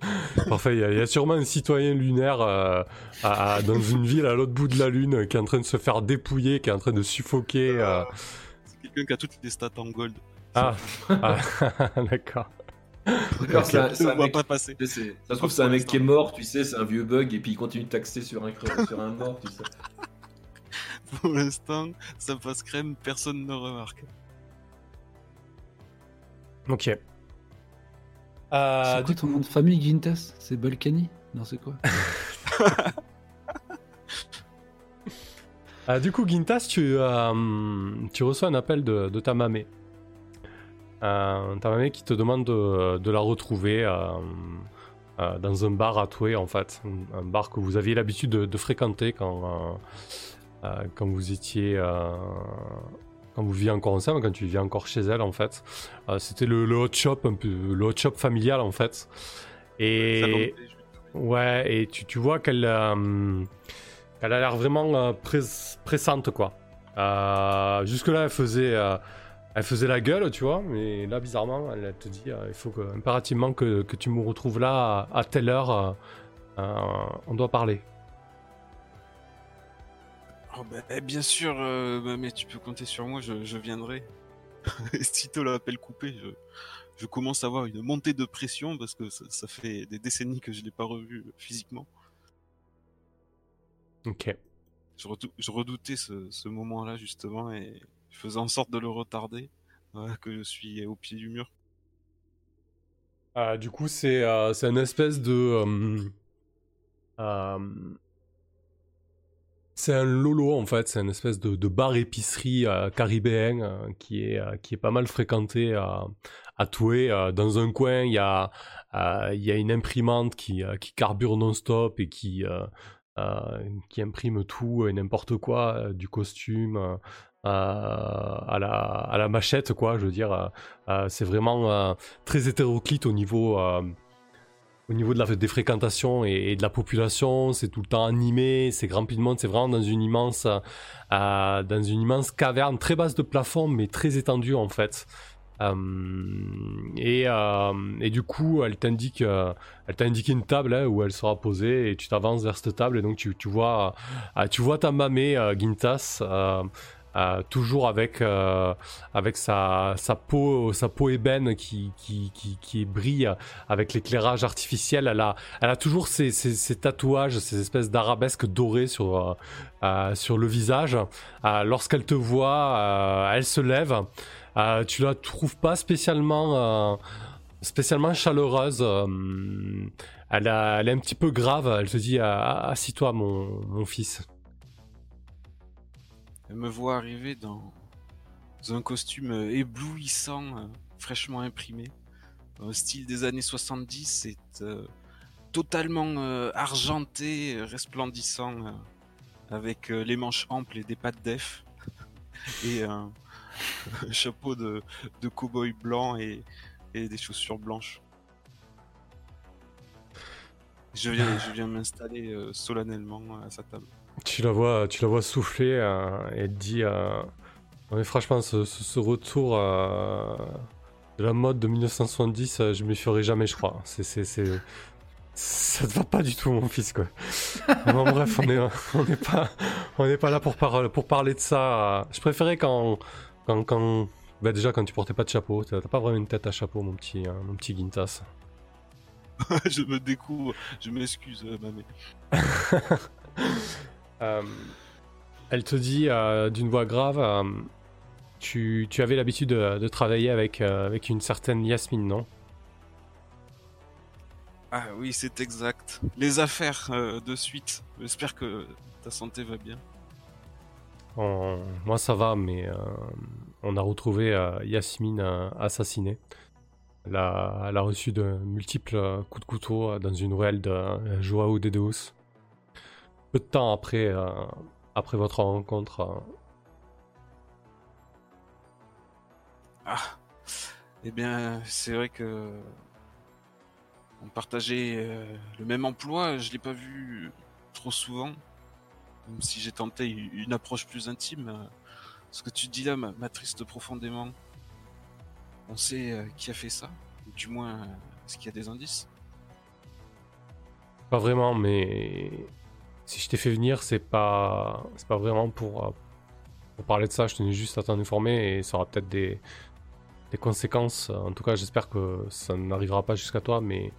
Parfait, il y, a- il y a sûrement un citoyen lunaire euh, à- à- dans une ville à l'autre bout de la Lune qui est en train de se faire dépouiller, qui est en train de suffoquer. euh. C'est quelqu'un qui a toutes les stats en gold. Ah, ah, d'accord. Un vois mec- pas passer. tu sais, c'est- Ça se trouve, c'est un mec qui est mort, tu sais, c'est un vieux bug, et puis il continue de taxer sur un, sur un mort, tu sais. Pour l'instant, ça passe crème, personne ne remarque. Ok. Euh, c'est quoi ton nom de famille, Gintas? C'est Balkany? Non, c'est quoi? Euh, du coup, Gintas, tu, euh, tu reçois un appel de, de ta mamée. Euh, ta mamée qui te demande de, de la retrouver euh, euh, dans un bar à Toué, en fait. Un, un bar que vous aviez l'habitude de, de fréquenter quand, euh, euh, quand vous étiez. Quand vous viviez encore ensemble, quand tu vivais encore chez elle, en fait. Euh, C'était le, le hot shop, un peu, le hot shop familial, en fait. Et. Ouais, et tu, tu vois qu'elle euh, a l'air vraiment euh, press- pressante, quoi. Euh, Jusque-là, elle faisait, elle faisait la gueule, tu vois, mais là, bizarrement, elle, elle te dit il faut que, impérativement que, que tu me retrouves là à, à telle heure. on doit parler. Oh, bah, eh, bien sûr, euh, bah, mais tu peux compter sur moi, je, je viendrai. Et Sitôt l'appel coupé, je, je commence à avoir une montée de pression parce que ça, ça fait des décennies que je l'ai pas revu physiquement. Ok. Je, redou- je redoutais ce, ce moment-là justement et je faisais en sorte de le retarder. Voilà, que je suis au pied du mur. Euh, du coup, c'est euh, c'est une espèce de. euh, euh, c'est un lolo en fait, c'est une espèce de, de bar épicerie euh, caribéen euh, qui, est, euh, qui est pas mal fréquenté à, à Toué. Euh, dans un coin, il y a, euh, y a une imprimante qui, euh, qui carbure non-stop et qui, euh, euh, qui imprime tout et n'importe quoi, euh, du costume euh, à, la, à la machette, quoi. Je veux dire, euh, euh, c'est vraiment. euh, très hétéroclite au niveau, euh, au niveau de la, des fréquentations et, de la population. C'est tout le temps animé, c'est grand de c'est vraiment dans une immense, euh, dans une immense caverne très basse de plafond, mais très étendue en fait. Euh, et, euh, et du coup, elle t'indique, elle t'a indiqué une table hein, où elle sera posée et tu t'avances vers cette table et donc tu, tu vois, tu vois ta mamée Gintas. Euh, toujours avec, euh, avec sa, sa, peau, sa peau ébène qui, qui, qui, brille avec l'éclairage artificiel. Elle a, elle a toujours ces, ces, ces tatouages, ces espèces d'arabesques dorées sur, euh, sur le visage. Lorsqu'elle te voit, elle se lève. Tu la trouves pas spécialement, spécialement chaleureuse. elle, a- elle est un petit peu grave. Elle te dit Ah, Assis-toi, mon, mon fils. Elle me voit arriver dans, un costume euh, éblouissant, euh, fraîchement imprimé, au style des années 70. C'est euh, totalement argenté, resplendissant, avec les manches amples et des pattes d'Ef, et un, un chapeau de, cow-boy blanc et, des chaussures blanches. Je viens, m'installer solennellement à sa table. Tu la vois, tu la vois souffler euh, et elle te dit euh, Ouais, franchement, ce, ce- ce retour euh, de la mode de 1970, euh, je m'y ferai jamais, je crois. C'est, c'est, c'est- Ça te va pas du tout, mon fils, quoi. bon, bref, on est, on n'est pas, on n'est pas là pour, par- pour parler de ça. Je préférais quand, quand, quand bah, déjà quand tu portais pas de chapeau. T'as pas vraiment une tête à chapeau, mon petit, hein, mon petit Gintas. je me découvre, je m'excuse, euh, mamie. Euh, elle te dit euh, d'une voix grave euh, tu, tu avais l'habitude de, de travailler avec, avec une certaine Yasmine, non? Ah oui, c'est exact. Les affaires euh, de suite. J'espère que ta santé va bien. On- Moi, ça va, mais euh, on a retrouvé euh, Yasmine assassinée. Elle a, elle a reçu de multiples coups de couteau dans une ruelle de Joao de Deus. Peu de temps après, euh, après votre rencontre. euh, Ah, eh bien, c'est vrai que on partageait euh, le même emploi. Je l'ai pas vu trop souvent. Même si j'ai tenté une approche plus intime. Ce que tu dis là m'a- m'attriste profondément. On sait qui a fait ça, du moins, est-ce qu'il y a des indices? Pas vraiment, mais si je t'ai fait venir, c'est pas, c'est pas vraiment pour, euh, pour parler de ça. Je tenais juste à t'en informer et ça aura peut-être des, des conséquences. En tout cas, j'espère que ça n'arrivera pas jusqu'à toi, mais,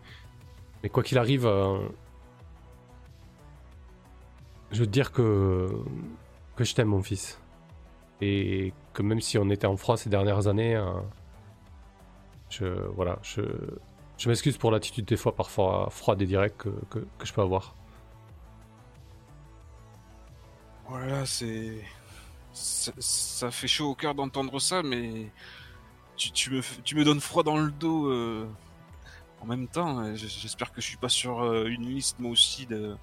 mais quoi qu'il arrive, euh, je veux te dire que, que je t'aime, mon fils. Et que même si on était en froid ces dernières années, euh, je, voilà, je, je m'excuse pour l'attitude des fois parfois froide et directe que, que je peux avoir. Voilà, c'est. Ça, fait chaud au cœur d'entendre ça, mais. Tu, me, donnes froid dans le dos. euh, En même temps, j'espère que je suis pas sur euh, une liste, moi aussi, de...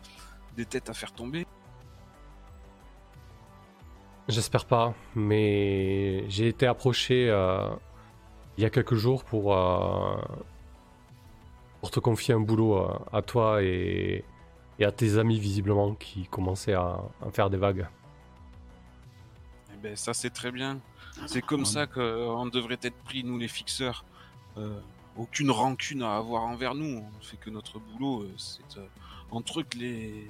des têtes à faire tomber. J'espère pas, mais j'ai été approché euh, il y a quelques jours pour, pour te confier un boulot à toi et, et à tes amis visiblement qui commençaient à, à faire des vagues. Eh ben, ça, c'est très bien. C'est comme ça qu'on devrait être pris, nous, les fixeurs. Euh, aucune rancune à avoir envers nous. On fait que notre boulot, euh, c'est euh, entre eux que les,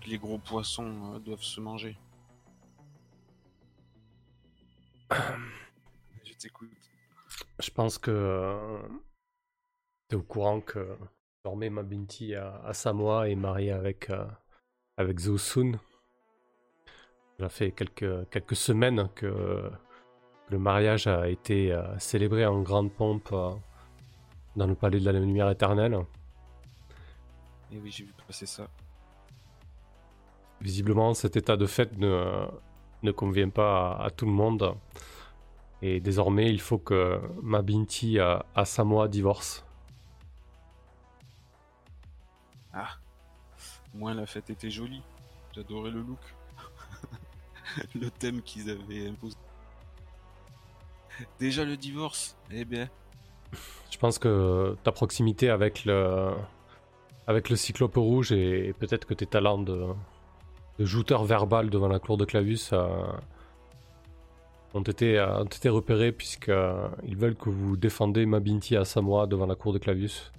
que les gros poissons euh, doivent se manger. Je t'écoute. Je pense que tu es au courant que désormais ma Binti à, à Samoa est mariée avec, euh, avec Zosun. Ça fait quelques, quelques semaines que, le mariage a été euh, célébré en grande pompe euh, dans le palais de la lumière éternelle. Et oui, j'ai vu passer ça. Visiblement, cet état de fait ne, ne convient pas à, à tout le monde. Et désormais, il faut que ma Binti à, à Samoa divorce. Ah, moins la fête était jolie. J'adorais le look. le thème qu'ils avaient imposé. Déjà le divorce, eh bien. Je pense que ta proximité avec le, avec le cyclope rouge et peut-être que tes talents de, jouteur verbal devant la cour de Clavus euh, ont, été, euh, ont été repérés puisqu'ils veulent que vous défendez Mabinti à Samoa devant la cour de Clavus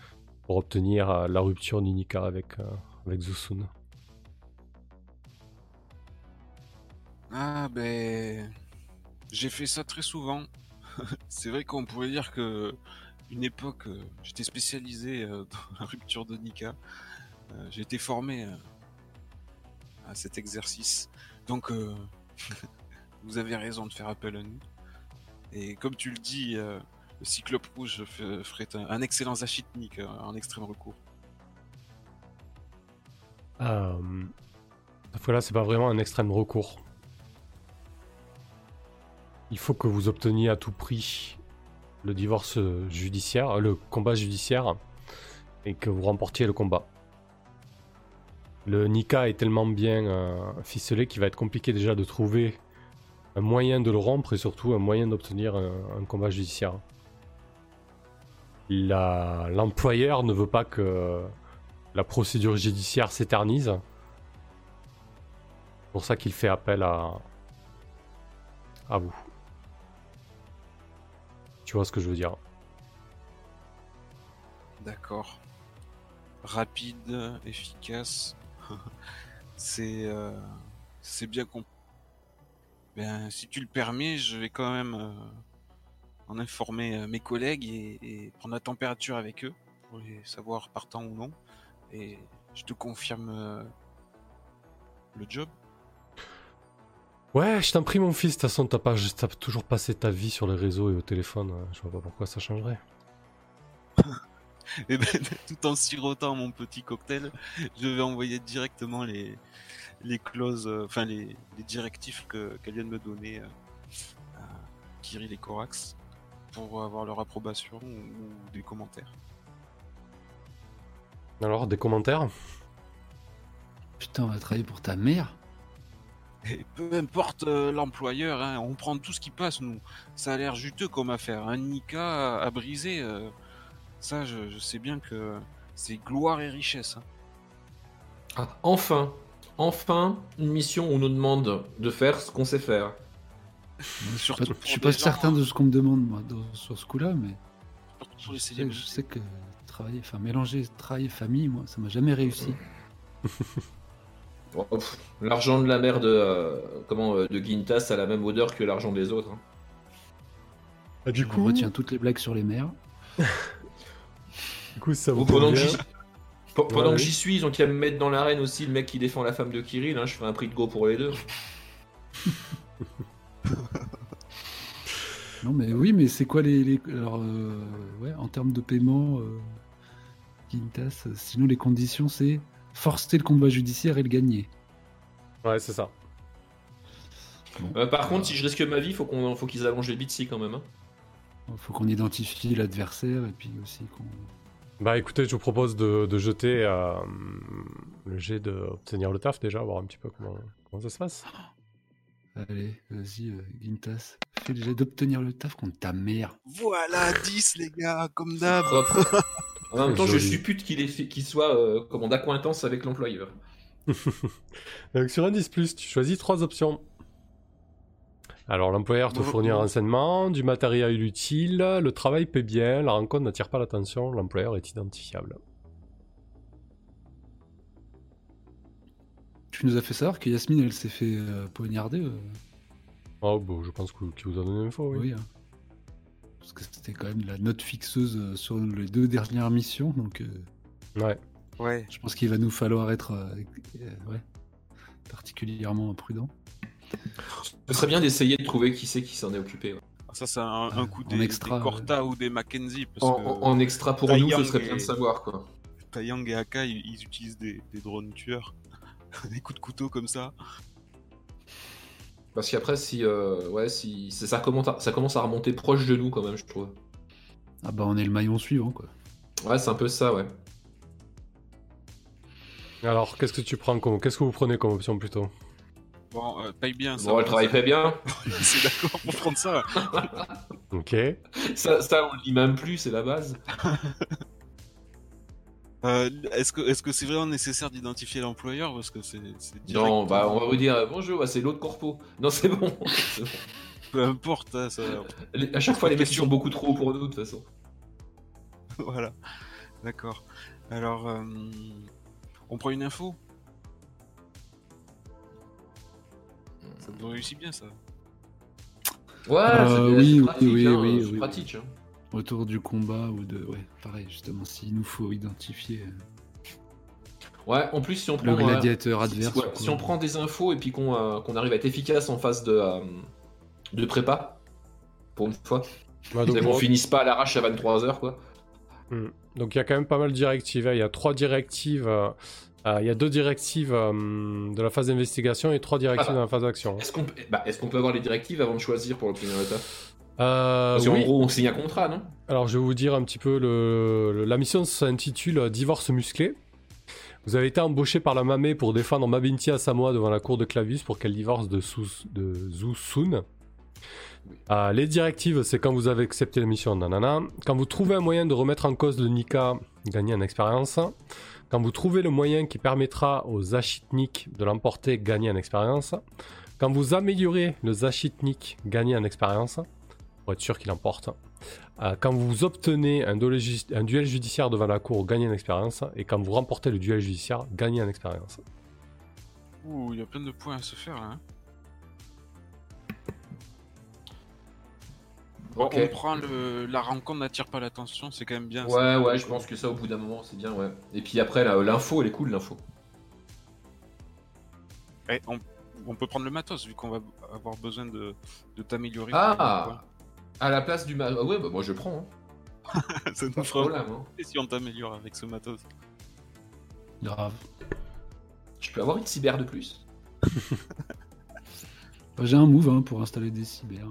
pour obtenir euh, la rupture d'Unica avec, euh, avec Zusun. Ah ben, j'ai fait ça très souvent. C'est vrai qu'on pourrait dire que une époque, euh, j'étais spécialisé dans la rupture de Nika. J'ai été formé à cet exercice. Donc, vous avez raison de faire appel à nous. Et comme tu le dis, le Cyclope Rouge fe- ferait un, un excellent Zachitnik euh, en extrême recours. Euh, là, c'est pas vraiment un extrême recours. Il faut que vous obteniez à tout prix le divorce judiciaire, euh, le combat judiciaire, et que vous remportiez le combat. Le Nika est tellement bien euh, ficelé qu'il va être compliqué déjà de trouver un moyen de le rompre et surtout un moyen d'obtenir un combat judiciaire. L'employeur ne veut pas que la procédure judiciaire s'éternise. C'est pour ça qu'il fait appel à, à vous. Tu vois ce que je veux dire D'accord. Rapide, efficace. c'est euh, c'est bien compris. Ben, si tu le permets, je vais quand même euh, en informer euh, mes collègues et, et prendre la température avec eux pour les savoir partant ou non. Et je te confirme euh, le job. Ouais, je t'en prie, mon fils. De toute façon, t'as pas, t'as toujours passé ta vie sur les réseaux et au téléphone. euh, Je vois pas pourquoi ça changerait. Et ben, tout en sirotant mon petit cocktail, je vais envoyer directement les, les clauses, euh, enfin les, les directives que qu'elle vient de me donner euh, à Kirill et Corax pour avoir leur approbation ou, des commentaires. Alors, des commentaires? Putain, on va travailler pour ta mère Et peu importe euh, l'employeur, hein, on prend tout ce qui passe, nous. Ça a l'air juteux comme affaire. Un Nika à, à briser, euh, ça, je, je sais bien que c'est gloire et richesse. hein. Ah, enfin, enfin, une mission où on nous demande de faire ce qu'on sait faire. Je suis Surtout pas, pour je suis pas gens, certain hein, de ce qu'on me demande moi, dans- sur ce coup-là, mais surtout pour les je sais, célébrités. je sais que travailler, enfin mélanger travail et famille, moi, ça m'a jamais réussi. Oh, L'argent de la mère de, euh, comment, euh, de Gintas a la même odeur que l'argent des autres. hein. Ah, du coup, retiens toutes les blagues sur les mères. du coup, ça vous Pendant que Pendant Ouais, que j'y suis, ils ont qu'à me mettre dans l'arène aussi le mec qui défend la femme de Kirill. hein, je fais un prix de go pour les deux. Non, mais oui, mais c'est quoi les, les- alors euh, ouais, en termes de paiement, euh, Quintas, euh, sinon les conditions c'est forcer le combat judiciaire et le gagner. Ouais, c'est ça. Euh, par contre, si je risque ma vie, faut qu'on, faut qu'ils allongent les Bitsy quand même. hein. Il faut qu'on identifie l'adversaire et puis aussi qu'on. Bah écoutez, je vous propose de, de jeter euh, le jet d'obtenir le taf déjà, voir un petit peu comment, comment ça se passe. Allez, vas-y, euh, Gintas, fais jet d'obtenir le taf contre ta mère. Voilà, 10 les gars, comme d'hab. En même temps, je Joli. suppute qu'il, est, qu'il soit euh, comment, d'accointance avec l'employeur. Donc sur un 10, tu choisis trois options. Alors l'employeur te fournit un renseignement, du matériel utile, le travail paie bien, la rencontre n'attire pas l'attention, l'employeur est identifiable. Tu nous as fait savoir que Yasmine, elle s'est fait euh, poignarder. euh, Oh, bon, je pense que- qu'il vous a donné l'info, oui. oui. hein. Parce que c'était quand même la note fixeuse euh, sur les deux dernières missions, donc euh, Ouais. Ouais. je pense qu'il va nous falloir être euh, euh, ouais, particulièrement prudent. Ce serait bien d'essayer de trouver qui c'est qui s'en est occupé. ouais. Ça, c'est un, un coup En des, extra, des Corta ou des Mackenzie. Parce En, que en- en extra pour nous, ce serait bien et- de savoir quoi. Taeyang et Aka, ils, ils utilisent des, des drones tueurs. des coups de couteau comme ça. Parce qu'après, si, euh, ouais, si ça commence, à, ça commence à remonter proche de nous quand même, je trouve. Ah bah on est le maillon suivant quoi. Ouais, c'est un peu ça, ouais. Alors, qu'est-ce que tu prends comme... Qu'est-ce que vous prenez comme option plutôt? Bon, euh, paye bien. Ça Bon, va, le travail ça- fait bien. C'est d'accord pour prendre ça. Ok. Ça, ça, on le dit même plus, c'est la base. Euh, est-ce que est-ce que c'est vraiment nécessaire d'identifier l'employeur parce que c'est c'est direct, Non, bah, euh, on va vous dire bonjour, bah, c'est l'autre corpo. Non, c'est bon. c'est bon. peu importe hein, ça Les- À chaque fois, les mecs sont beaucoup trop hauts pour nous, de toute façon. voilà d'accord alors euh, on prend une info? Ça nous réussit bien ça Ouais, Euh, c'est oui, c'est oui, pratique, oui, hein, oui, c'est oui, pratique. hein. Autour du combat ou de. Ouais, pareil, justement, s'il nous faut identifier euh, Ouais, en plus, si on prend. le euh, gladiateur si- adverse. ouais, si on prend des infos et puis qu'on euh, qu'on arrive à être efficace en phase de, euh, de prépa, pour une fois, Bah, et donc, qu'on finisse pas à l'arrache à 23h, quoi. donc il y a quand même pas mal de directives. hein. Il y a trois directives. euh, euh, il y a deux directives euh, de la phase d'investigation et trois directives Ah. de la phase d'action. Est-ce qu'on peut... bah, est-ce qu'on peut avoir les directives avant de choisir pour le taf Euh, Parce oui. gros, on signe un contrat, non? Alors, je vais vous dire un petit peu. Le, le- la mission s'intitule Divorce musclé. Vous avez été embauché par la Mamé pour défendre Mabinti à Samoa devant la cour de Clavius pour qu'elle divorce de, Sous- de Zhu Sun. Euh, les directives, c'est quand vous avez accepté la mission, nanana. Quand vous trouvez un moyen de remettre en cause le Nika, gagnez en expérience. Quand vous trouvez le moyen qui permettra aux Zachitnik de l'emporter, gagnez en expérience. Quand vous améliorez le Zachitnik, gagnez en expérience. Pour être sûr qu'il emporte. Euh, quand vous obtenez un, duel ju- un duel judiciaire devant la cour, gagnez en expérience. Et quand vous remportez le duel judiciaire, gagnez en expérience. ouh il y a plein de points à se faire hein. Bon, Ok. on prend le la rencontre n'attire pas l'attention c'est quand même bien ça. Ouais, ouais, je pense que ça, au bout d'un moment, c'est bien, ouais. Et puis après, là, l'info, elle est cool, l'info. Eh, on, on peut prendre le matos vu qu'on va avoir besoin de, de t'améliorer Ah À la place du... Ma... ah ouais, bah moi, je prends, hein. ça nous fera problème, hein. Et si on t'améliore avec ce matos Grave. Je peux avoir une cyber de plus Bah, J'ai un move hein, pour installer des cyber.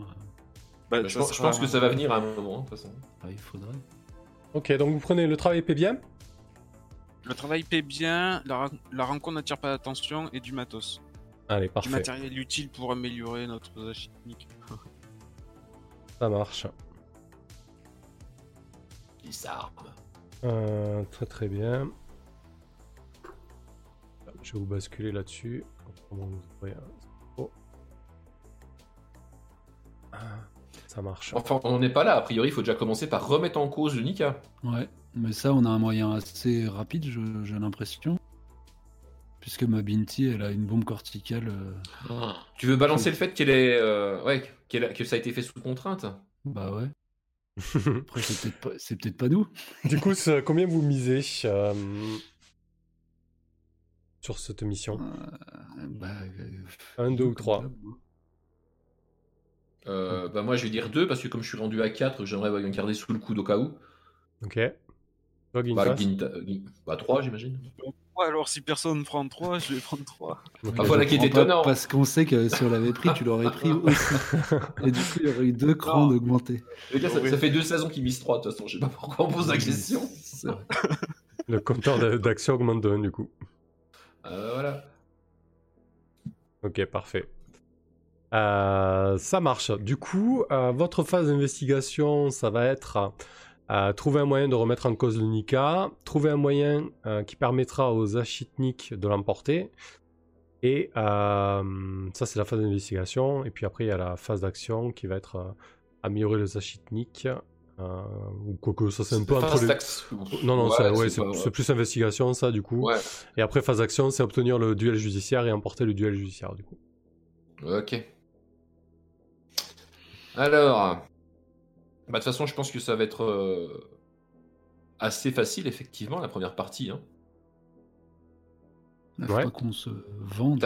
Bah, Bah, je, pense, je sera- pense que ça va venir à un moment, hein, de toute façon. Ah, il faudrait. Ok, donc vous prenez le travail paie bien. Le travail paie bien, la, rencontre n'attire pas l'attention et du matos. Allez, Du parfait. matériel utile pour améliorer notre technique. Ça marche. Les armes. Euh, très très bien. Je vais vous basculer là-dessus. Oh. Ah, Ça marche. Enfin, on n'est pas là. A priori, il faut déjà commencer par remettre en cause le Nika. Ouais, mais ça, on a un moyen assez rapide, je- j'ai l'impression. Puisque ma Binti, elle a une bombe corticale. euh, Tu veux balancer le fait qu'elle est, euh, ouais, qu'elle a- que ça a été fait sous contrainte Bah ouais. Après, c'est peut-être pas, c'est peut-être pas nous. du coup, c'est- combien vous misez euh, sur cette mission Euh, bah, euh, Un, deux ou comme trois d'hab, moi. Euh, Bah moi, je vais dire 2 parce que comme je suis rendu à 4, j'aimerais garder sous le coude au cas où. Ok. Bah, Ginta- Gin- bah 3, j'imagine. Ouais, alors si personne prend 3, je vais prendre 3. Ok. Ah, voilà qui est étonnant. Parce qu'on sait que si on l'avait pris, tu l'aurais pris aussi. Et du coup, il y aurait eu deux crans d'augmenter. Ça, Oui. ça fait deux saisons qu'ils misent 3 de toute façon. Je sais pas pourquoi on pose la question. Le compteur d'action augmente de 1 du coup. Euh, voilà. Ok, parfait. Euh, ça marche. Du coup, euh, votre phase d'investigation, ça va être euh, trouver un moyen de remettre en cause le Nika, trouver un moyen euh, qui permettra aux Achitniks de l'emporter. Et euh, ça, c'est la phase d'investigation. Et puis après, il y a la phase d'action qui va être améliorer les Achitniks. Ou quoique, ça c'est un peu entre les... Non, non, Ouais, c'est ouais, c'est c'est- pas- c'est plus investigation, ça, du coup. Ouais. Et après, phase d'action, c'est obtenir le duel judiciaire et emporter le duel judiciaire, du coup. Ok. Alors. Bah, de toute façon, je pense que ça va être euh, assez facile, effectivement, la première partie. Hein. Il faut Ouais. qu'on se vende.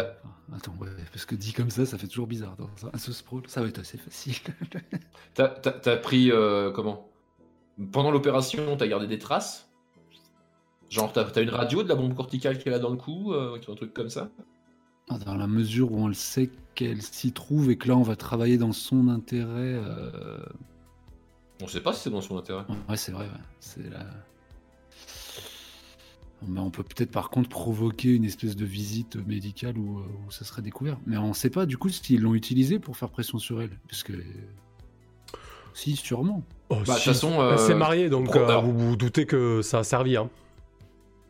Attends, ouais, parce que dit comme ça, ça fait toujours bizarre. Dans un ce sprawl, ça va être assez facile. T'as t'as- t'as pris. euh, comment? Pendant l'opération, t'as gardé des traces? Genre, t'as t'as une radio de la bombe corticale qu'elle a dans le cou euh, Un truc comme ça? Ah, Dans la mesure où on le sait qu'elle s'y trouve et que là, on va travailler dans son intérêt. euh, On sait pas si c'est dans son intérêt. Ouais, c'est vrai. ouais. C'est la... Mais on peut peut-être par contre provoquer une espèce de visite médicale où, euh, où ça serait découvert. Mais on sait pas du coup s'ils l'ont utilisé pour faire pression sur elle. Parce que. Si, sûrement. Oh, Bah, de toute si. façon. Elle euh, s'est mariée, donc euh, vous vous doutez que ça a servi. Hein.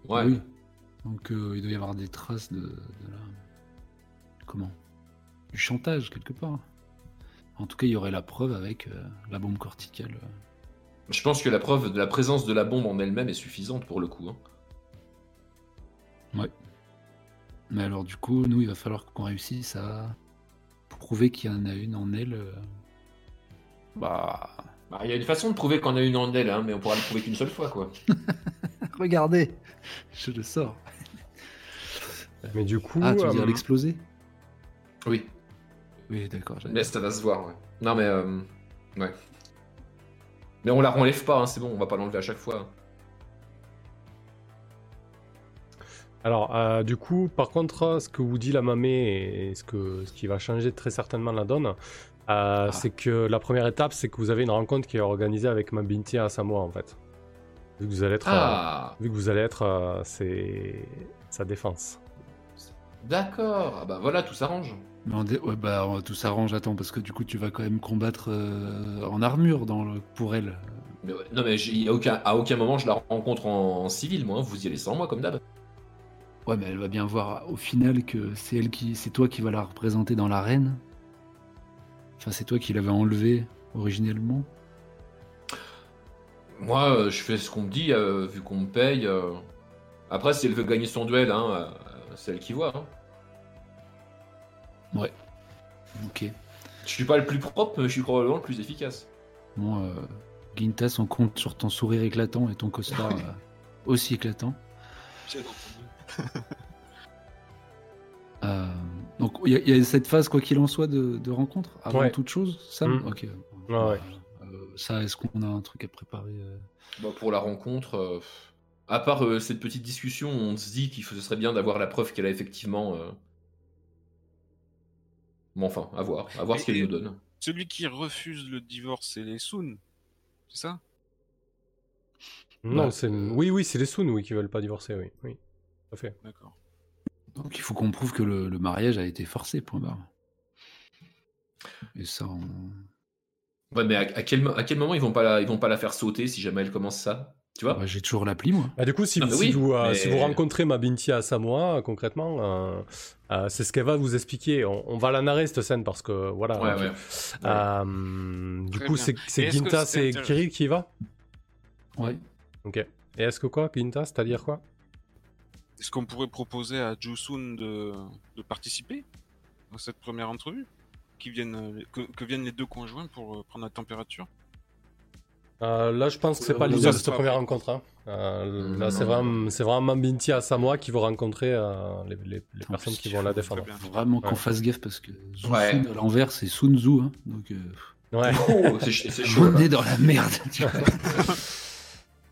Ouais. Oui. Donc euh, il doit y avoir des traces de, de la... Comment? Du chantage quelque part. En tout cas, il y aurait la preuve avec euh, la bombe corticale. euh. Je pense que la preuve de la présence de la bombe en elle-même est suffisante pour le coup. hein. Mais alors du coup, nous, il va falloir qu'on réussisse à prouver qu'il y en a une en elle. euh. Bah... Bah, Il y a une façon de prouver qu'on a une en elle, hein, mais on pourra le prouver qu'une seule fois, quoi. Regardez Je le sors. Mais du coup, Ah, tu veux dire l'exploser? Oui, Oui, d'accord. mais ça va se voir, ouais. Non, mais. euh, Ouais. Mais on la renlève pas, hein, c'est bon, on va pas l'enlever à chaque fois. alors euh, du coup, par contre, ce que vous dit la mamée et ce, que, ce qui va changer très certainement la donne, euh, c'est que la première étape, c'est que vous avez une rencontre qui est organisée avec Mabinti à Samoa, en fait. Vu que vous allez être, Ah euh, vu que vous allez être euh, c'est sa défense. D'accord, ah bah voilà, tout s'arrange. Mais on dé- ouais, bah, on- tout s'arrange, attends, parce que du coup, tu vas quand même combattre euh, en armure dans le... pour elle. Mais ouais, non, mais j'ai- aucun, à aucun moment je la rencontre en, en civil, moi, hein, vous y allez sans moi, comme d'hab. Ouais, mais elle va bien voir au final que c'est elle qui, c'est toi qui va la représenter dans l'arène. Enfin, c'est toi qui l'avais enlevée originellement. Moi, euh, je fais ce qu'on me dit, euh, vu qu'on me paye. Après, si elle veut gagner son duel, hein, c'est elle qui voit. hein. Ok. Je suis pas le plus propre, mais je suis probablement le plus efficace. Bon, euh, Gintas, on compte sur ton sourire éclatant et ton costard euh, aussi éclatant. Euh, donc, il y, a- il y a cette phase, quoi qu'il en soit, de, de rencontre avant Ouais. toute chose, Sam Mm. Ok. Ouais, ouais. Euh, ça, est-ce qu'on a un truc à préparer euh Bah, pour la rencontre, euh, à part euh, cette petite discussion, on se dit qu'il serait bien d'avoir la preuve qu'elle a effectivement. Bon, enfin, à voir, à voir ce qu'elle nous donne. Celui qui refuse le divorce, c'est les Soon. C'est ça? Non, c'est oui, oui, c'est les Soon, oui, qui veulent pas divorcer, oui, oui, tout à fait. D'accord. Donc il faut qu'on prouve que le, le mariage a été forcé, point barre. Et ça, on... Ouais, mais à, à quel, à quel moment ils vont pas la, ils vont pas la faire sauter si jamais elle commence ça? Tu vois Bah, j'ai toujours l'appli, moi. Bah, du coup, si, Ah, bah si oui, vous, euh, mais- si vous rencontrez ma Bintia à Samoa, concrètement, euh, euh, c'est ce qu'elle va vous expliquer. On, on va la narrer cette scène parce que voilà. Ouais, ouais. Euh, du Très coup, c'est Ginta, c'est Kirill qui y va? Ouais. Ok. Et est-ce que quoi, Ginta, c'est-à-dire quoi? Est-ce qu'on pourrait proposer à Jusun de, de participer à cette première entrevue? Qui viennent, que, que viennent les deux conjoints pour prendre la température? Euh, Là, je pense que c'est pas l'idée de va cette première rencontre. hein. Euh, là, c'est vraiment, c'est vraiment Samoa qui veut rencontrer euh, les, les- les En personnes plus, qui il vont la défendre. bien. Faut vraiment qu'on Ouais. fasse gaffe parce que Sun Ouais. à l'envers, c'est Sun Tzu. Hein, donc, euh, Ouais. Oh, c'est ch- c'est chaud. on est dans la merde. tu vois.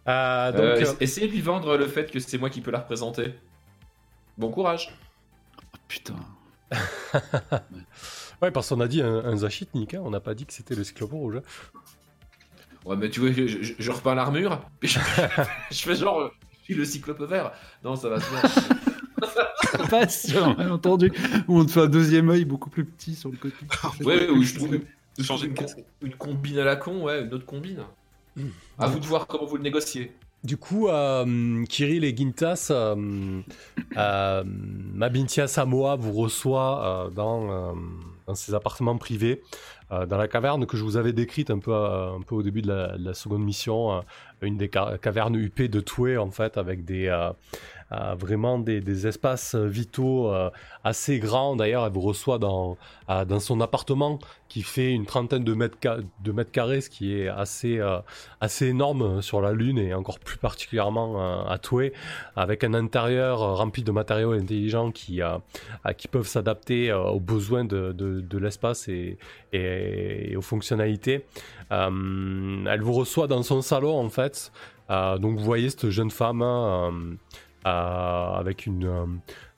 Euh, donc, Euh, euh, ess- essayez de lui vendre le fait que c'est moi qui peux la représenter. Bon courage. Oh, putain. ouais, parce qu'on a dit un, un Zachitnik, hein, on n'a pas dit que c'était le cyclope rouge. Ouais, mais tu vois, je, je- je repeins l'armure. Je, je fais genre, je suis le cyclope vert. Non, ça va se faire. Pas sur malentendu. Où on te fait un deuxième œil beaucoup plus petit sur le côté. Ouais, ou je trouve une, Changer une, casque. une combine à la con, ouais, une autre combine. Hmm. À vous de voir comment vous le négociez. Du coup, euh, Kirill et Gintas, euh, euh, Mabintia Samoa vous reçoit euh, dans, euh, dans ses appartements privés, euh, dans la caverne que je vous avais décrite un peu, euh, un peu au début de la, de la seconde mission, euh, une des ca- cavernes huppées de Toué en fait, avec des, vraiment des, espaces vitaux euh, assez grands. D'ailleurs, elle vous reçoit dans, euh, dans son appartement qui fait une trentaine de mètres, de mètres carrés, ce qui est assez, euh, assez énorme sur la Lune et encore plus particulièrement euh, à Toué, avec un intérieur euh, rempli de matériaux intelligents qui, euh, euh, qui peuvent s'adapter euh, aux besoins de, l'espace et, aux fonctionnalités. Euh, elle vous reçoit dans son salon en fait. Euh, donc vous voyez cette jeune femme hein, euh, euh, avec une, euh,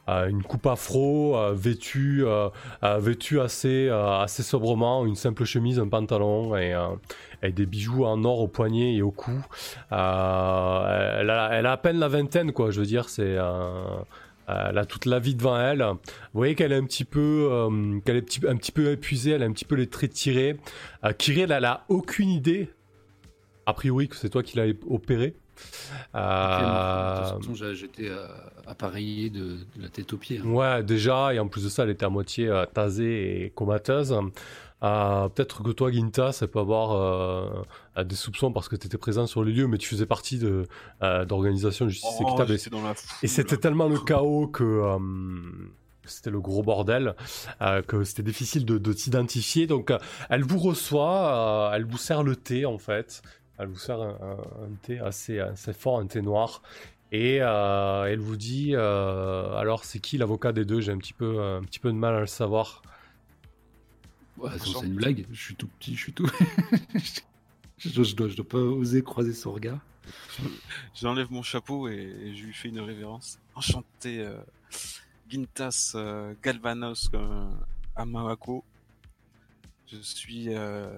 euh, une coupe afro, euh, vêtue, euh, euh, vêtue assez, euh, assez sobrement, une simple chemise, un pantalon et, euh, des bijoux en or au poignet et au cou. Euh, elle, a, elle a à peine la vingtaine, quoi. Je veux dire, c'est. euh, elle a toute la vie devant elle. Vous voyez qu'elle est un petit peu, euh, qu'elle est un petit peu épuisée, elle a un petit peu les traits tirés. Euh, Kirill, elle a aucune idée, a priori, que c'est toi qui l'as opéré. Euh, De toute façon, j'ai- j'étais euh, appareillé de, de la tête aux pieds. hein. Ouais, déjà, et en plus de ça, elle était à moitié euh, tasée et comateuse. Euh, Peut-être que toi, Ginta, ça peut avoir des soupçons parce que tu étais présent sur les lieux, mais tu faisais partie de euh, d'organisation de justice Oh, équitable. Et, j'étais dans la foule. et c'était tellement le chaos que euh, c'était le gros bordel, euh, que c'était difficile de, de t'identifier. Donc, euh, elle vous reçoit, euh, elle vous sert le thé en fait. Elle vous sert un, un- un thé assez, assez fort, un thé noir. Et euh, elle vous dit euh, alors c'est qui l'avocat des deux? J'ai un petit peu un petit peu de mal à le savoir. Ouais, c'est une blague? Je suis tout petit, je suis tout. je, je dois, je dois pas oser croiser son regard. J'enlève mon chapeau et, et je lui fais une révérence. Enchanté, euh, Gintas euh, Galvanos euh, Amawako. Je suis euh,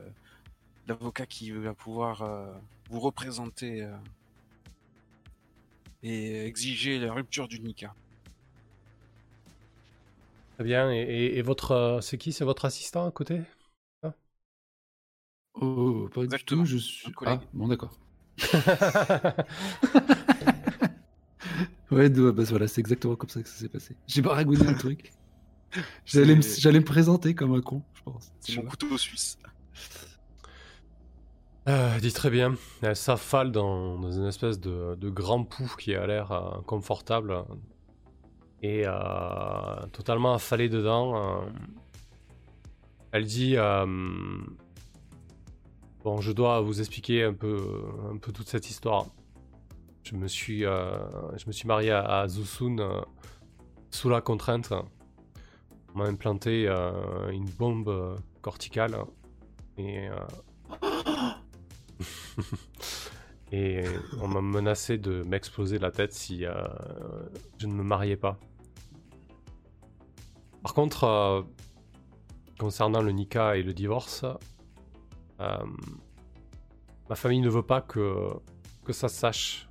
l'avocat qui va pouvoir euh, vous représenter euh, et exiger la rupture du Nika. Très bien. Et, et- et votre euh, c'est qui? C'est votre assistant à côté? Oh, pas Exactement, du tout. Je suis. Ah, bon, d'accord. Ouais, de- bah, voilà, c'est exactement comme ça que ça s'est passé. J'ai baragouiné un truc. J'allais me, j'allais me présenter comme un con, je pense. C'est mon couteau suisse. Euh, dit très bien. Elle s'affale dans, une espèce de, grand pouf qui a l'air euh, confortable et euh, totalement affalée dedans. euh. Elle dit Bon, je dois vous expliquer un peu, toute cette histoire. Je me suis, je me suis marié à, à Zusun sous la contrainte. On m'a implanté une bombe corticale et et on m'a menacé de m'exploser la tête si euh, je ne me mariais pas. Par contre, euh, concernant le Nika et le divorce, euh, ma famille ne veut pas que, que ça sache,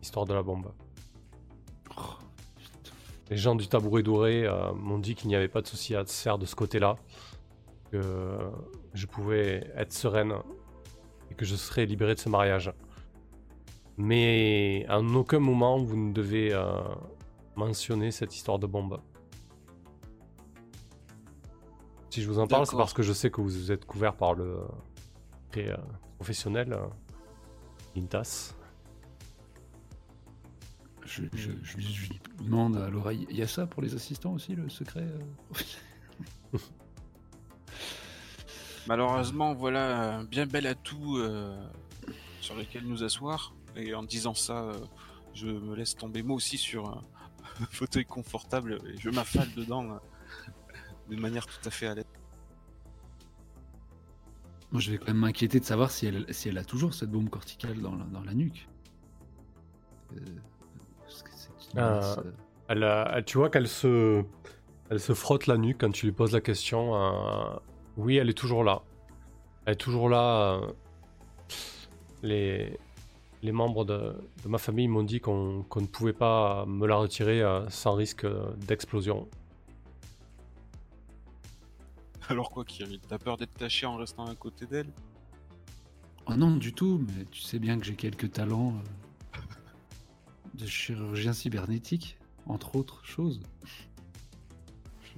l'histoire de la bombe. Les gens du tabouret doré m'ont dit qu'il n'y avait pas de souci à se faire de ce côté-là, que je pouvais être sereine et que je serais libéré de ce mariage. Mais à aucun moment vous ne devez euh, mentionner cette histoire de bombe. Si je vous en parle, c'est parce que je sais que vous êtes couvert par le secret, euh, professionnel euh, Intas. Je, je- je lui- je lui demande à l'oreille, il y a ça pour les assistants aussi, le secret euh Malheureusement, voilà un bien bel atout euh, sur lequel nous asseoir. Et en disant ça, euh, je me laisse tomber moi aussi sur un fauteuil confortable et je m'affale dedans euh, de manière tout à fait à l'aise. Moi, je vais quand même m'inquiéter de savoir si elle, si elle a toujours cette bombe corticale dans la, dans la nuque. Euh, parce que c'est une Ah. menace, euh, Elle, a- elle- tu vois qu'elle se, elle se frotte la nuque quand tu lui poses la question. euh, oui, elle est toujours là. Elle est toujours là. euh, les, les membres de, de ma famille m'ont dit qu'on qu'on ne pouvait pas me la retirer euh, sans risque euh, d'explosion. Alors quoi, Kirill T'as peur d'être taché en restant à côté d'elle? Oh non, du tout, mais tu sais bien que j'ai quelques talents euh, de chirurgien cybernétique, entre autres choses.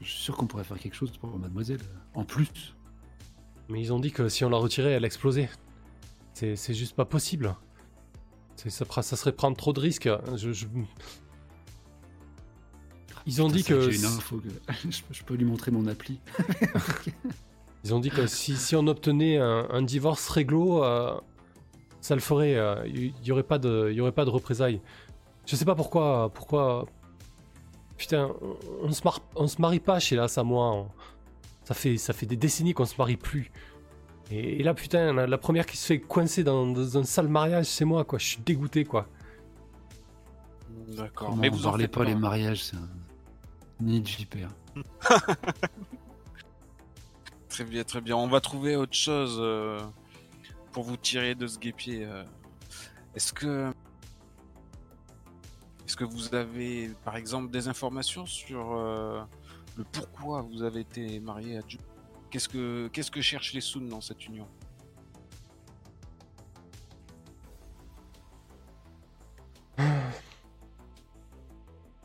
Je suis sûr qu'on pourrait faire quelque chose pour mademoiselle. En plus. Mais ils ont dit que si on la retirait, elle explosait. C'est c'est juste pas possible. C'est- Ça, serait prendre trop de risques. Je- je- Ils ont Putain, dit que j'ai une si- info que... je, peux- je peux lui montrer mon appli. Ils ont dit que si, si on obtenait un, un divorce réglo, euh, ça le ferait. euh, Il n'y aurait, pas de- il y aurait pas de représailles. Je sais pas pourquoi. pourquoi... Putain, on, on se mar- on se marie pas chez la Samoa. Ça, fait, ça fait des décennies qu'on se marie plus. Et, et là, putain, la, la première qui se fait coincer dans, dans un sale mariage, c'est moi, quoi. Je suis dégoûté, quoi. D'accord. Mais vous en parlez pas, les mariages, c'est un nid de vipère. Très bien, très bien. On va trouver autre chose euh, pour vous tirer de ce guépier. euh. Est-ce que. Est-ce que vous avez, par exemple, des informations sur euh, pourquoi vous avez été marié à Joe Qu'est-ce que, qu'est-ce que cherchent les Soon dans cette union?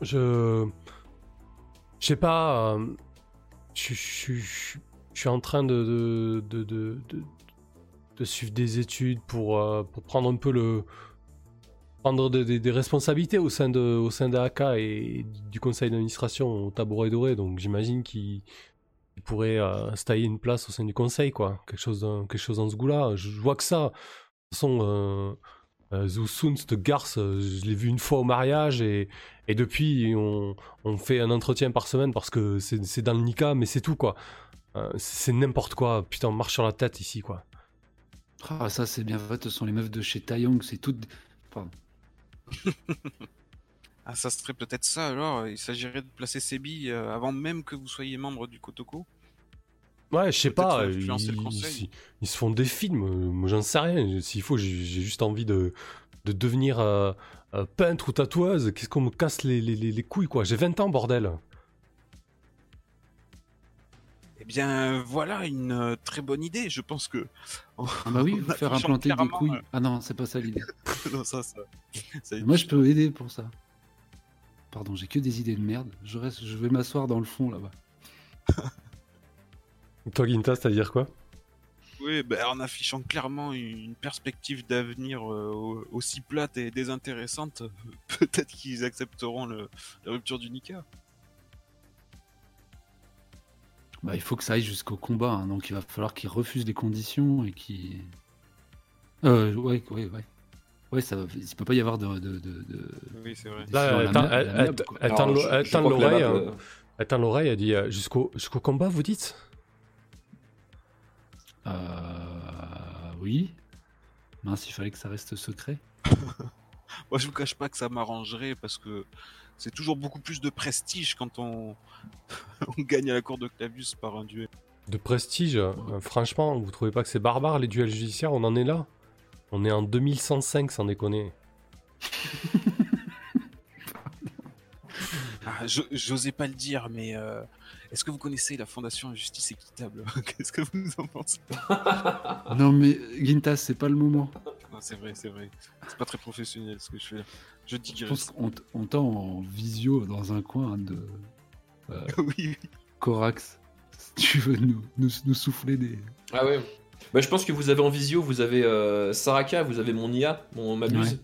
Je. Je sais pas. euh, Je suis en train de, de, de, de, de- de suivre des études pour, euh, pour prendre un peu le. Prendre des, responsabilités au sein de, au sein d'AK et du conseil d'administration au tabouret doré. Donc j'imagine qu'il il pourrait euh, une place au sein du conseil, quoi. Quelque chose, dans- quelque chose dans ce goût-là. Je, vois que ça. De toute façon, euh, euh, cette garce, euh, je l'ai vu une fois au mariage et. Depuis, on, fait un entretien par semaine parce que c'est c'est dans le Nika, mais c'est tout quoi. Euh, c'est n'importe quoi. Putain, on marche sur la tête ici quoi. Ah, ça, c'est bien vrai, ce sont les meufs de chez Taeyong, c'est toutes. Pardon. Ah, ça serait peut-être ça alors. Il s'agirait de placer ces billes euh, avant même que vous soyez membre du Kotoko. Ouais, je sais pas. le Ils, conseil. ils- ils se font des films. euh, Moi, j'en sais rien. S'il faut, j'ai juste envie de, de devenir euh, euh, peintre ou tatoueuse. Qu'est-ce qu'on me casse les, les, les- les couilles quoi. J'ai 20 ans, bordel. Bien, voilà une euh, très bonne idée. Je pense que. Ah bah oui, vous faire affichant implanter des clairement, couilles. euh, Ah non, c'est pas ça l'idée. non, ça, ça. ça Moi, je peux aider pour ça. Pardon, j'ai que des idées de merde. Je, reste, je vais m'asseoir dans le fond là-bas. Toi, Ginta, c'est-à-dire quoi? Oui, ben, en affichant clairement une perspective d'avenir euh, au- aussi plate et désintéressante, peut-être qu'ils accepteront le- la rupture du Nika. Bah, il faut que ça aille jusqu'au combat, hein, donc il va falloir qu'ils refusent les conditions et qu'ils. Euh, ouais, ouais, ouais. Ouais, ça, va- il peut pas y avoir de. de, de, de- Oui, c'est vrai. Là, la l'oreille. map, euh, l'oreille, elle dit euh, jusqu'au jusqu'au combat, vous dites? Euh, oui. Mince, il fallait que ça reste secret. Moi, je vous cache pas que ça m'arrangerait parce que c'est toujours beaucoup plus de prestige quand on, on gagne à la cour de Clavius par un duel. De prestige, euh, franchement, vous trouvez pas que c'est barbare les duels judiciaires? On en est là On est en 2105 sans déconner. Ah, J'osais pas le dire, mais euh, est-ce que vous connaissez la Fondation Justice Équitable? Qu'est-ce que vous en pensez? Non, mais Gintas, c'est pas le moment. C'est vrai, c'est vrai. C'est pas très professionnel ce que je fais là. Je Je digresse. pense qu'on t- on tend en visio dans un coin de oui, oui. Corax. Si tu veux nous, nous, nous souffler des. Ah ouais. Bah, je pense que vous avez en visio, vous avez euh, Saraka, vous avez mon IA, mon Mabuse.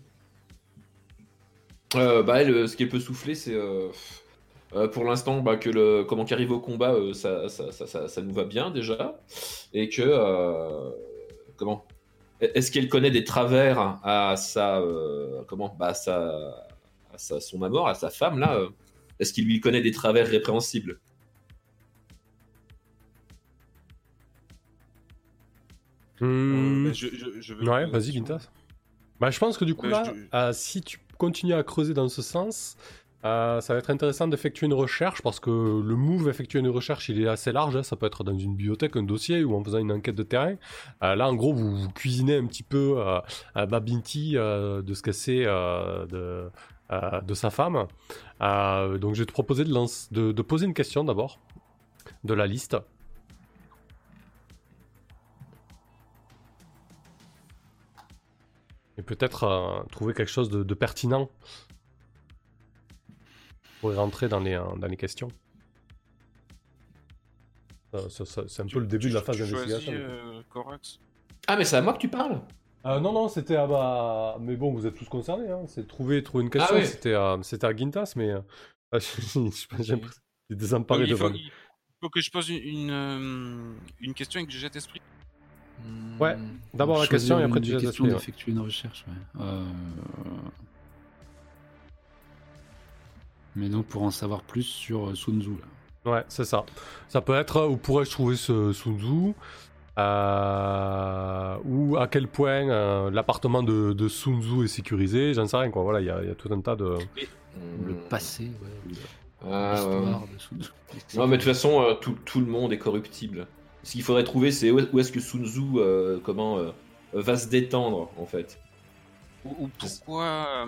Euh, bah elle, euh, ce qu'elle peut souffler, c'est euh, euh, pour l'instant bah, que le comment qu'arrive au combat, euh, ça, ça, ça, ça, ça nous va bien déjà, et que euh, comment? Est-ce qu'elle connaît des travers à sa euh, comment bah à sa, à sa son amour, à sa femme là euh, Est-ce qu'il lui connaît des travers répréhensibles? Bah, je, je- je vais Ouais, vas-y. Gintas. Bah, je pense que du coup, Bah, là, je- euh, si tu continues à creuser dans ce sens, euh, ça va être intéressant d'effectuer une recherche parce que le move effectuer une recherche, il est assez large. hein. Ça peut être dans une bibliothèque, un dossier ou en faisant une enquête de terrain. Euh, là, en gros, vous, cuisinez un petit peu à Babinti euh, de ce que c'est euh, de, sa femme. Donc, je vais te proposer de, poser une question d'abord de la liste. Et peut-être trouver quelque chose de pertinent pour y rentrer dans les, euh, dans les questions. C'est un peu le début de la phase Tu d'investigation. euh, Corax Ah mais c'est à moi que tu parles Euh, non, non, c'était à ma... Mais bon, vous êtes tous concernés. Hein. C'est trouver, trouver une question. Ah ouais. C'était à... c'était à Gintas, mais... euh, J'ai l'impression qu'il est désemparé Donc, il, faut, devant. il faut que je pose une, une, une question et que je jette esprit. Ouais, Hmm, d'abord la question et après tu jettes ouais. d'effectuer une recherche. ouais. Euh, Mais donc pour en savoir plus sur euh, Sun Tzu. Là. Ouais, c'est ça. Ça peut être euh, où pourrais-je trouver ce Sun Tzu euh, ou à quel point euh, l'appartement de, de Sun Tzu est sécurisé, j'en sais rien quoi. Voilà, il y, a- il y a tout un tas de. Le passé, ouais, ou Ah, ouais, ouais. l'histoire de Sun Tzu. Non, mais de toute façon, euh, tout, tout le monde est corruptible. Ce qu'il faudrait trouver, c'est où, est-ce que Sun Tzu euh, comment, euh, va se détendre, en fait. Ou, ou pourquoi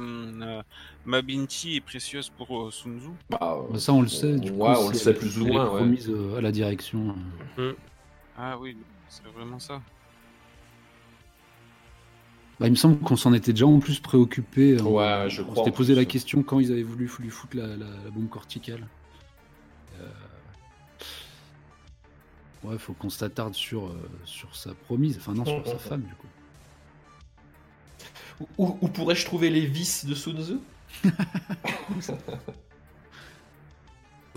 euh, euh, Mabinti est précieuse pour euh, Sun Tzu Bah, Bah, Ça on le sait, du coup, ouais, on le sait plus ou elle est moins, ouais. promise euh, à la direction. Ah oui, c'est vraiment ça. Bah, il me semble qu'on s'en était déjà en plus préoccupé. On- Ouais, je on crois, s'était en posé plus. la question quand ils avaient voulu lui foutre la, la- la bombe corticale. Euh, Ouais, faut qu'on s'attarde sur, euh, sur sa promise, enfin non, sur sa femme du coup. Où, où pourrais-je trouver les vices de Sun Tzu?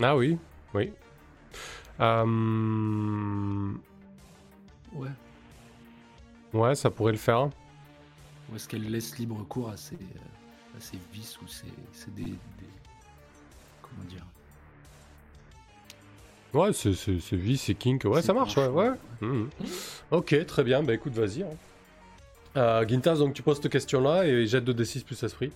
Ah oui, oui. Euh, Ouais. Ouais, ça pourrait le faire. Ou est-ce qu'elle laisse libre cours à ses, euh, à ses vices ou ses, ses des, des- Comment dire? Ouais, c'est c'est- c'est c'est kink. Ouais, C'est ça marche, ouais, ouais. Mhm. Ok, très bien. Bah écoute, vas-y. hein. Euh, Gintas, donc tu poses cette question-là et jette 2d6 plus esprit.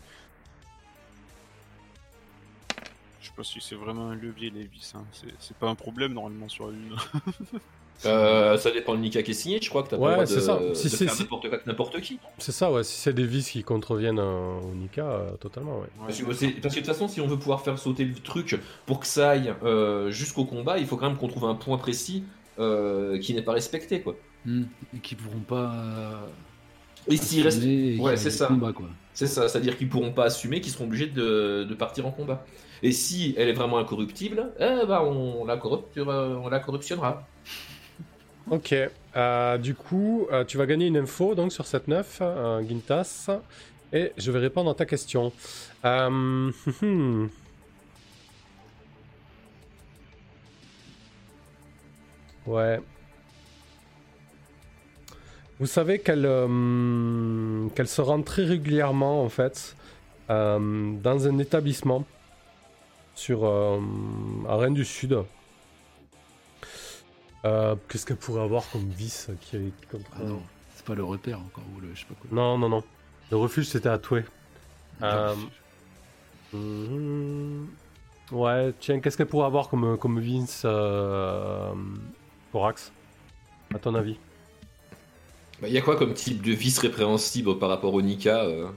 Pas si c'est vraiment un levier, les vis. hein. C'est- pas un problème normalement sur la Lune. Euh, Ça dépend de Nika qui est signé, je crois que t'as Ouais, pas le droit de, ça. Si c'est- faire n'importe quoi avec n'importe qui. C'est ça, ouais. Si c'est des vices qui contreviennent euh, au Nika, euh, totalement, ouais. Parce que, c'est- parce que de toute façon, si on veut pouvoir faire sauter le truc pour que ça aille euh, jusqu'au combat, il faut quand même qu'on trouve un point précis euh, qui n'est pas respecté, quoi. Hmm, Et qui pourront pas. euh, Et s'il reste, assumer et ouais, c'est ça. combat, quoi. c'est ça, c'est-à-dire qu'ils pourront pas assumer, qu'ils seront obligés de, de partir en combat. Et si elle est vraiment incorruptible, eh ben on la, euh, on la corruptionnera. Ok. Euh, du coup, euh, tu vas gagner une info donc sur cette 9, euh, Gintas, et je vais répondre à ta question. Ouais. Vous savez qu'elle qu'elle se rend très régulièrement en fait dans un établissement sur euh, à Rennes du Sud. Euh, Qu'est-ce qu'elle pourrait avoir comme vice qui est contre... Ah non, c'est pas le repère encore, ou le je sais pas quoi. non, non, non. Le refuge c'était à Toué. Ah, Euh, Mhm. Ouais, tiens, qu'est-ce qu'elle pourrait avoir comme, comme vice euh, Corax À ton avis? Il y a quoi comme type de vice répréhensible par rapport au Nika euh,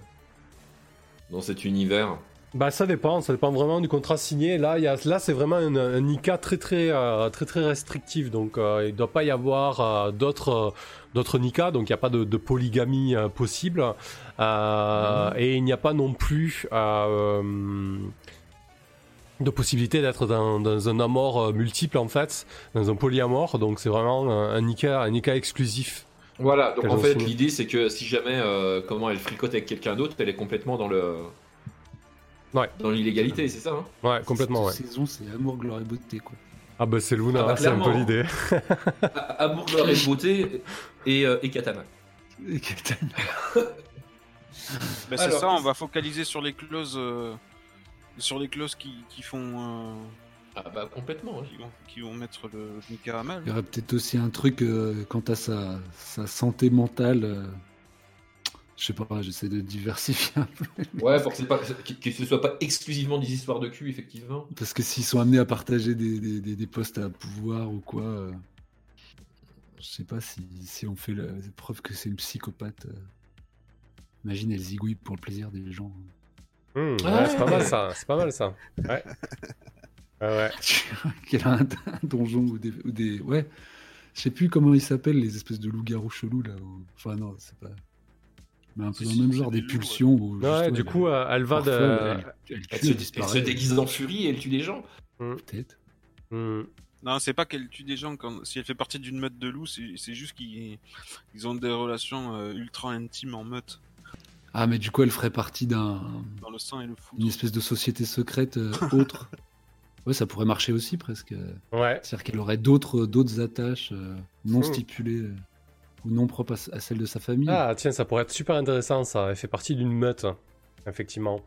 dans cet univers? Bah ça dépend, ça dépend vraiment du contrat signé. Là, il y a, là c'est vraiment un, un Nika très très euh, très très restrictif, donc euh, il ne doit pas y avoir euh, d'autres d'autres Nika, donc il n'y a pas de, de polygamie possible, et il n'y a pas non plus de possibilité d'être dans, dans un amour multiple en fait, dans un polyamore, donc c'est vraiment un, un Nika un Nika exclusif. Voilà, donc en fait, l'idée c'est que si jamais comment elle fricote avec quelqu'un d'autre, elle est complètement dans le. Ouais. Dans l'illégalité, c'est ça hein Ouais, complètement ouais. Cette saison, c'est amour, gloire et beauté, quoi. Ah bah c'est Luna, Ah bah, c'est un peu l'idée. Amour, gloire et beauté et, euh, et katana. Et Katana. Bah, c'est ça, on va focaliser sur les clauses, euh, sur les clauses qui, qui font, euh, Ah bah complètement. ouais. qui, vont, qui vont mettre le Nika à mal. Il y aurait peut-être aussi un truc euh, quant à sa, sa santé mentale. Je sais pas, j'essaie de diversifier un peu. Ouais, pour que, pas, que, que ce soit pas exclusivement des histoires de cul, effectivement. Parce que s'ils sont amenés à partager des, des, des- des postes à pouvoir ou quoi, euh, je sais pas si, si on fait la preuve que c'est une psychopathe. euh, imagine, elle zigouille pour le plaisir des gens. Hmm, ouais, Ouais. c'est pas mal ça, c'est pas mal ça. Ouais. Ouais, ouais. Qu'elle a un, un donjon ou des, ou des. Ouais, je sais plus comment ils s'appellent, les espèces de loups-garous chelous là. ou- Enfin, non, c'est pas. Mais un peu dans le même genre, des pulsions. où Ouais, du elle- coup, euh, elle va de. elle, elle Elle tue, se, déguise en furie et elle tue des gens. Peut-être. Hmm. Non, c'est pas qu'elle tue des gens quand si elle fait partie d'une meute de loups, c'est juste qu'ils ils ont des relations euh, ultra intimes en meute, Ah, mais du coup, elle ferait partie d'un. dans le sang et le fou. Une espèce de société secrète euh, autre. Ouais, ça pourrait marcher aussi presque. Ouais. C'est-à-dire qu'elle aurait d'autres d'autres attaches euh, non stipulées euh, ou non propres à, celle de sa famille. Ah, tiens, ça pourrait être super intéressant ça. Elle fait partie d'une meute, effectivement.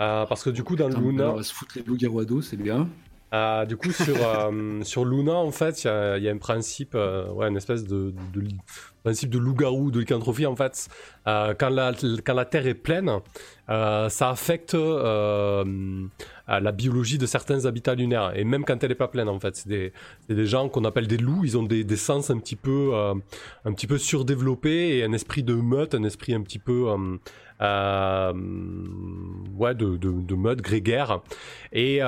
Euh, parce que du coup, dans Putain, Luna. alors, elle se fout les loups-garous c'est bien. Euh, du coup, sur, euh, sur Luna, en fait, il y a, il y a un principe, euh, ouais, une espèce de, de- de- principe de loup-garou, de lycanthropie, en fait. Quand, la, quand la Terre est pleine, ça affecte la biologie de certains habitats lunaires. Et même quand elle n'est pas pleine, en fait. C'est des, gens qu'on appelle des loups. Ils ont des, des sens un petit, peu, un petit peu surdéveloppés et un esprit de meute, un esprit un petit peu... ouais, de, de, de meute grégaire. Et...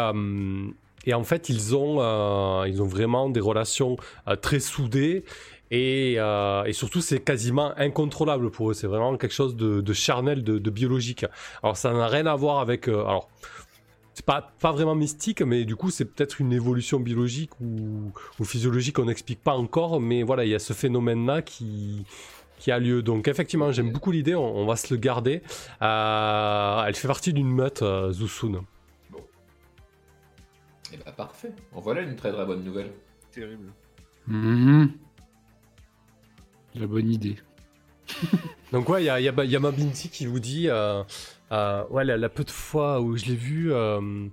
et en fait, ils ont, euh, ils ont vraiment des relations euh, très soudées. Et, euh, et surtout, c'est quasiment incontrôlable pour eux. C'est vraiment quelque chose de, charnel, de, biologique. Alors, ça n'a rien à voir avec. alors, c'est pas, pas vraiment mystique, mais du coup, c'est peut-être une évolution biologique ou, physiologique qu'on n'explique pas encore. Mais voilà, il y a ce phénomène-là qui, qui a lieu. Donc, effectivement, j'aime beaucoup l'idée. On, va se le garder. Elle fait partie d'une meute, euh, Zusun. Et bah parfait. En voilà une très très bonne nouvelle. Terrible. Mhm. La bonne idée. Donc ouais, il y a, il y a- il y a ma Binti qui vous dit, euh, euh, ouais, la, la peu de fois où je l'ai vue, euh,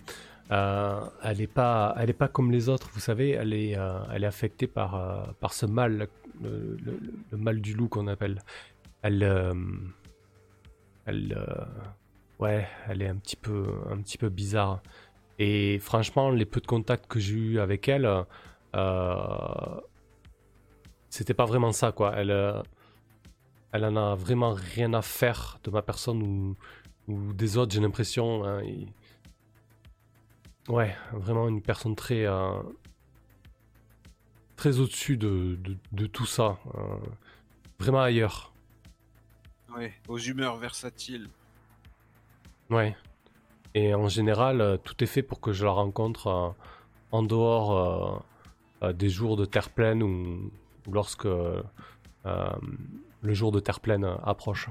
euh, elle est pas, elle est pas comme les autres, vous savez, elle est, euh, elle est affectée par, euh, par ce mal, le, le- le mal du loup qu'on appelle. Elle, euh, elle, euh, ouais, elle est un petit peu, un petit peu bizarre. Et franchement, les peu de contacts que j'ai eu avec elle, euh, c'était pas vraiment ça, quoi. Elle, euh, elle en a vraiment rien à faire de ma personne ou, ou des autres, j'ai l'impression. hein, et- Ouais, vraiment une personne très. euh, très au-dessus de, de- de tout ça. euh, vraiment ailleurs. Ouais, aux humeurs versatiles. Ouais. Et en général, euh, tout est fait pour que je la rencontre euh, en dehors euh, des jours de terre pleine ou, lorsque le jour de terre pleine approche.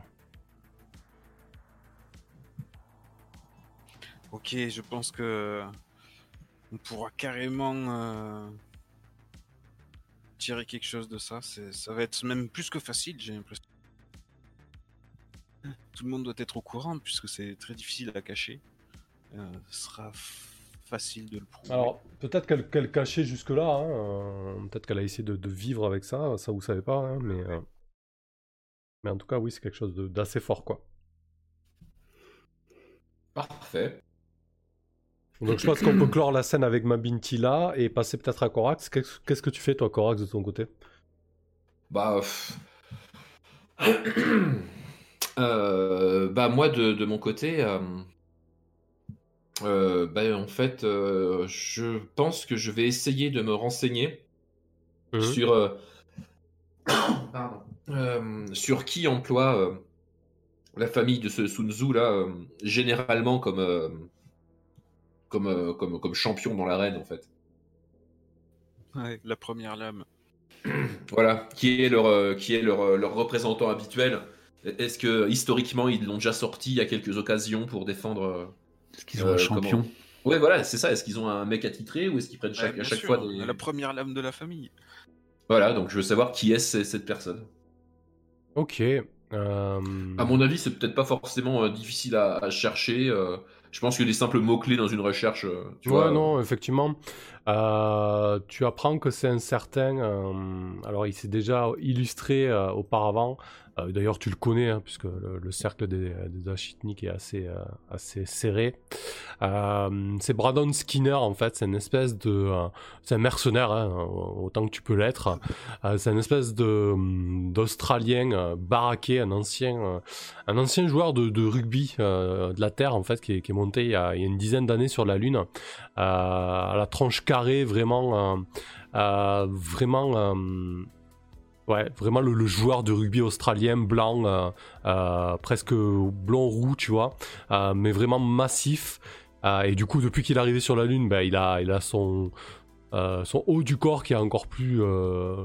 Ok, je pense que on pourra carrément tirer quelque chose de ça. Ça va être même plus que facile, j'ai l'impression. Tout le monde doit être au courant puisque c'est très difficile à cacher. Euh, ce sera facile de le prouver. Alors, peut-être qu'elle cachait jusque-là, hein, euh, peut-être qu'elle a essayé de, de vivre avec ça, ça vous savez pas, hein, mais, euh, mais en tout cas, oui, c'est quelque chose d'assez fort, quoi. Parfait. Donc je pense qu'on peut clore la scène avec ma Binti là et passer peut-être à Corax. Qu'est-ce que tu fais, toi, Corax, de ton côté? Bah. Euh, bah moi de, de mon côté, euh, Euh, ben, en fait, euh, je pense que je vais essayer de me renseigner Mhm. sur, euh, Pardon. Euh, sur qui emploie euh, la famille de ce Sun Tzu là, euh, généralement comme, euh, comme, euh, comme, comme champion dans l'arène en fait. Ouais, la première lame. Voilà, qui est leur, euh, qui est leur, leur représentant habituel. Est-ce que historiquement ils l'ont déjà sorti à quelques occasions pour défendre euh, Est-ce qu'ils ont Euh, un champion comment Ouais, voilà, c'est ça. Est-ce qu'ils ont un mec attitré ou est-ce qu'ils prennent chaque, à chaque sûr, fois des... La première lame de la famille. Voilà, donc je veux savoir qui est ce- cette personne. Ok. euh, À mon avis, c'est peut-être pas forcément euh, difficile à, à chercher. Euh, je pense que des simples mots-clés dans une recherche, euh, tu ouais, vois. non, effectivement. Euh, tu apprends que c'est un certain. euh, alors, il s'est déjà illustré euh, auparavant. Euh, D'ailleurs, tu le connais, hein, puisque le, le cercle des, des est assez, euh, assez serré. Euh, c'est Brandon Skinner, en fait. C'est une espèce de. euh, c'est un mercenaire, hein, autant que tu peux l'être. Euh, c'est une espèce d'Australien baraqué, un ancien, un ancien joueur de, rugby de la Terre, en fait, qui est, monté il y, a, une dizaine d'années sur la Lune. À la tranche carrée, vraiment, vraiment, ouais, vraiment le, joueur de rugby australien blanc, presque blond roux, tu vois, mais vraiment massif. Euh, et du coup, depuis qu'il est arrivé sur la Lune, ben, il a, il a son, euh, son haut du corps qui est encore plus, euh,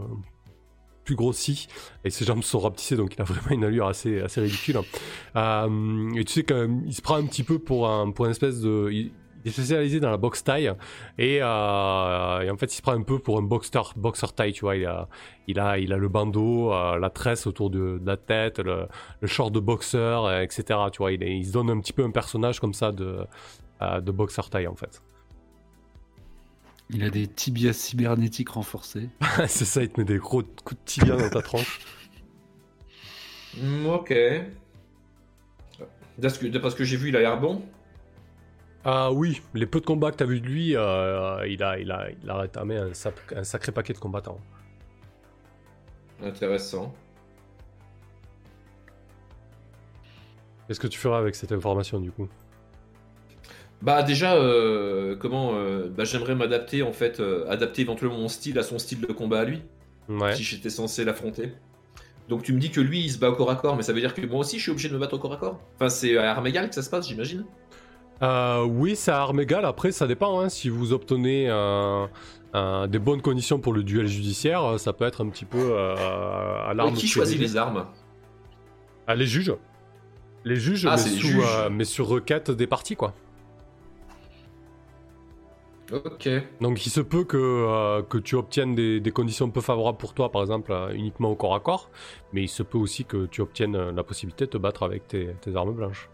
plus grossi et ses jambes sont rapetissées donc il a vraiment une allure assez, assez ridicule. Et tu sais qu'il se prend un petit peu pour un, pour une espèce de. Il, il est spécialisé dans la boxe taille et, en fait il se prend un peu pour un boxer, boxer taille, tu vois. Il a, il a, il a le bandeau, la tresse autour de, la tête, le, short de boxeur, etc. Tu vois, il, il se donne un petit peu un personnage comme ça de, euh, de boxer taille en fait. Il a des tibias cybernétiques renforcés. C'est ça, il te met des gros coups de tibia dans ta tronche. Hmm, ok. D'après ce que, que j'ai vu, il a l'air bon. Ah oui, les peu de combats que t'as vu de lui, euh, il, a, il, a, il a rétamé un sacré paquet de combattants. Intéressant. Qu'est-ce que tu feras avec cette information du coup? Bah déjà, euh, comment euh, bah, J'aimerais m'adapter en fait, euh, adapter éventuellement mon style à son style de combat à lui, Ouais. si j'étais censé l'affronter. Donc tu me dis que lui il se bat au corps à corps, mais ça veut dire que moi aussi je suis obligé de me battre au corps à corps? Enfin c'est à armes égales que ça se passe, j'imagine Euh, oui, c'est à armes égales. Après, ça dépend. hein. Si vous obtenez des bonnes conditions pour le duel judiciaire, ça peut être un petit peu à l'arme. Qui choisit les armes? Ah, les juges. Les juges, Ah, mais, sous, juges. mais sur requête des parties, quoi. Ok. Donc il se peut que, euh, que tu obtiennes des, des conditions peu favorables pour toi, par exemple euh, uniquement au corps à corps, mais il se peut aussi que tu obtiennes euh, la possibilité de te battre avec tes, tes armes blanches.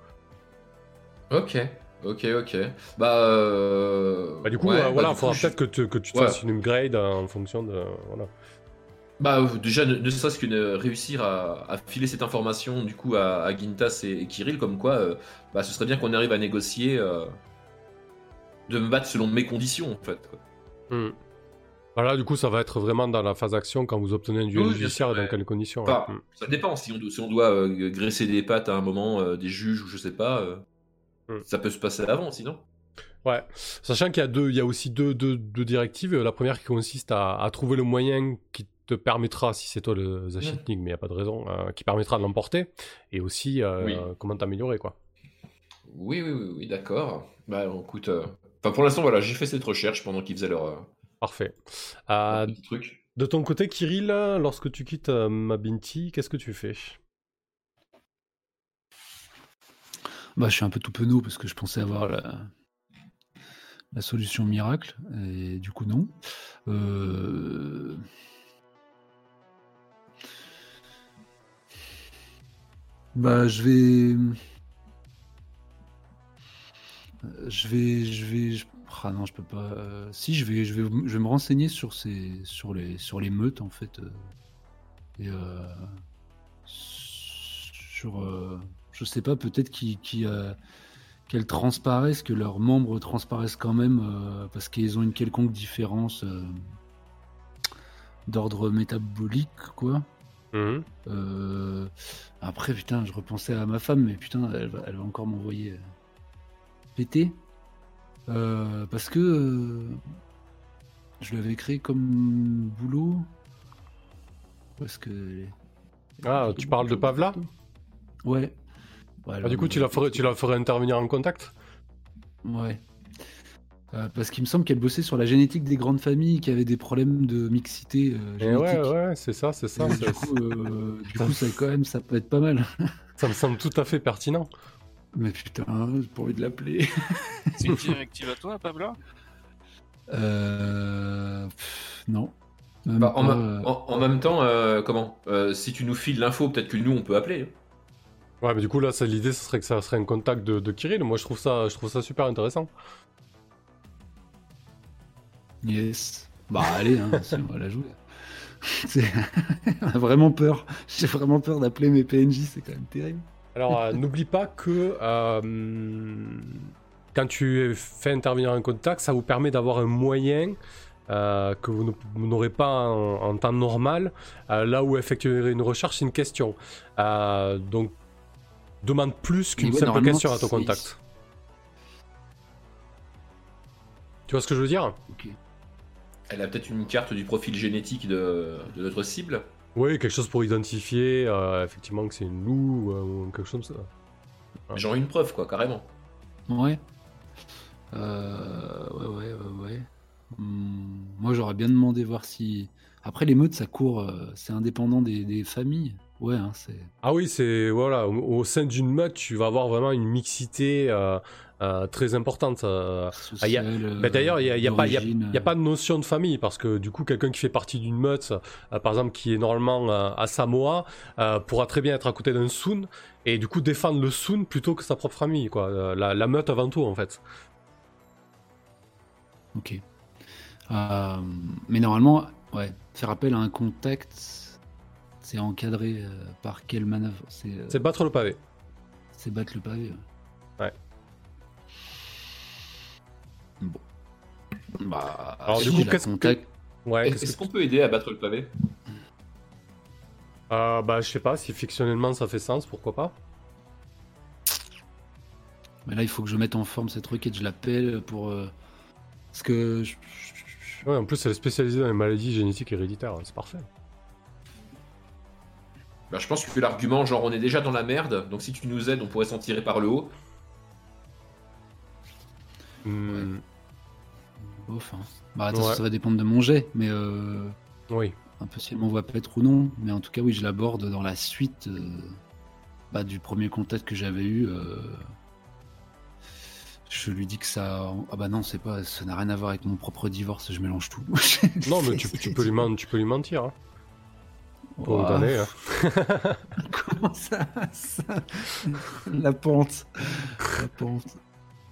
Ok. Ok, ok. Bah, euh... Bah, du coup, ouais, bah, voilà, il faudra peut-être que, tu- que tu te Ouais. fasses une upgrade en fonction de... Voilà. Bah déjà ne, ne serait-ce que euh, réussir à, à filer cette information du coup à, à Gintas et, et Kirill comme quoi euh, bah, ce serait bien qu'on arrive à négocier euh, de me battre selon mes conditions en fait. quoi. Hmm. Voilà, du coup, ça va être vraiment dans la phase action quand vous obtenez un duel Oui, judiciaire et dans quelles conditions. Hmm. ça dépend si on, do- si on doit euh, graisser des pattes à un moment euh, des juges ou je sais pas, euh, Hmm. ça peut se passer avant sinon. Ouais, sachant qu'il y a deux, il y a aussi deux, deux, deux directives. La première qui consiste à, à trouver le moyen qui te permettra, si c'est toi le Zachitnik, mais il n'y a pas de raison, qui permettra de l'emporter, et aussi Oui. comment t'améliorer, quoi. Oui, oui, oui, oui d'accord. Bah écoute, enfin pour l'instant voilà, j'ai fait cette recherche pendant qu'ils faisaient leur, euh, Parfait. leur Euh, petit truc. de ton côté, Kirill, lorsque tu quittes euh, Mabinti, qu'est-ce que tu fais? Bah, je suis un peu tout penaud parce que je pensais avoir la, la solution miracle et du coup non. Euh, Bah, je vais, je vais, je vais, je- ah non, je peux pas. euh, Si, je vais, je vais, je vais me renseigner sur ces, sur les, sur les meutes en fait euh, et euh, sur, euh, je sais pas, peut-être qui, qui, qu'elles transparaissent, que leurs membres transparaissent quand même parce qu'ils ont une quelconque différence d'ordre métabolique, quoi. Mhm. Après, putain, je repensais à ma femme, mais putain, elle va, elle va encore m'envoyer péter. Euh, parce que euh, je l'avais créé comme boulot. Parce que. Ah, tu parles de Pavla? Ouais. Ah, du coup, tu la, ferais, tu la ferais intervenir en contact? Ouais. Euh, parce qu'il me semble qu'elle bossait sur la génétique des grandes familles qui avaient des problèmes de mixité euh, Et génétique. ouais, ouais, c'est ça, c'est ça. Du coup, euh, du coup, ça quand même, ça peut être pas mal. Ça me semble tout à fait pertinent. Mais putain, j'ai pas envie de l'appeler. C'est une directive à toi, Pablo? Euh... pff, non. Même Bah, en, pas, me- euh, en- en même temps, euh, comment? Euh, Si tu nous files l'info, peut-être que nous, on peut appeler. hein. Ouais, mais du coup, là, c'est- l'idée, ce serait que ça serait un contact de, de Kirill. Moi, je trouve ça, je trouve ça super intéressant. Yes. Bah allez, hein, si, on va la jouer. C'est- on a vraiment peur. J'ai vraiment peur d'appeler mes PNJ, c'est quand même terrible. Alors, euh, n'oublie pas que euh, quand tu fais intervenir un contact, ça vous permet d'avoir un moyen euh, que vous n'aurez pas en, en temps normal. Euh, là où effectuer une recherche, c'est une question. Euh, donc, demande plus qu'une ouais, simple question à ton contact. Tu vois ce que je veux dire? Ok. Elle a peut-être une carte du profil génétique de, de notre cible. Oui, quelque chose pour identifier euh, effectivement que c'est une loup euh, ou quelque chose comme ça. Ouais. Genre une preuve, quoi, carrément. Ouais. Euh, ouais, ouais, ouais, ouais. Hmm, moi, j'aurais bien demandé voir si. Après, les meutes, ça court, euh, c'est indépendant des, des familles. Ouais, hein, c'est. Ah oui, c'est voilà, au, au sein d'une meute, tu vas avoir vraiment une mixité euh, euh, très importante. euh. Social, Bah, D'ailleurs, il n'y a, pas- a- a pas de notion de famille parce que du coup, quelqu'un qui fait partie d'une meute, euh, par exemple, qui est normalement euh, à Samoa, euh, pourra très bien être à côté d'un Sun et du coup défendre le Sun plutôt que sa propre famille, quoi. Euh, La, la meute avant tout, en fait. Ok. Euh, mais normalement, ouais, faire appel à un contact, c'est encadré euh, par quelle manœuvre? C'est euh, C'est battre le pavé. c'est battre le pavé. Ouais. Bon. Bah, Alors, si du coup, qu'est-ce que- Ouais. Est-ce que- qu'on peut aider à battre le pavé Euh, bah, je sais pas si fictionnellement ça fait sens, pourquoi pas. Mais là, il faut que je mette en forme cette requête, je l'appelle pour. euh, Parce que. je- Ouais, en plus, elle est spécialisée dans les maladies génétiques héréditaires, c'est parfait. Bah, Je pense que l'argument, genre, on est déjà dans la merde, donc si tu nous aides, on pourrait s'en tirer par le haut. Hmm, Bof, hein. Bah, Ouais. ça va dépendre de mon jet, mais. Euh... Oui. Un peu si elle m'envoie peut-être ou non, mais en tout cas, oui, je l'aborde dans la suite euh, bah, du premier contact que j'avais eu. euh, Je lui dis que ça. Ah bah non, c'est pas, ça n'a rien à voir avec mon propre divorce, je mélange tout. Non, mais tu, tu peux, lui men- tu peux lui mentir. Hein, hein. Comment ça, ça La pente. La pente.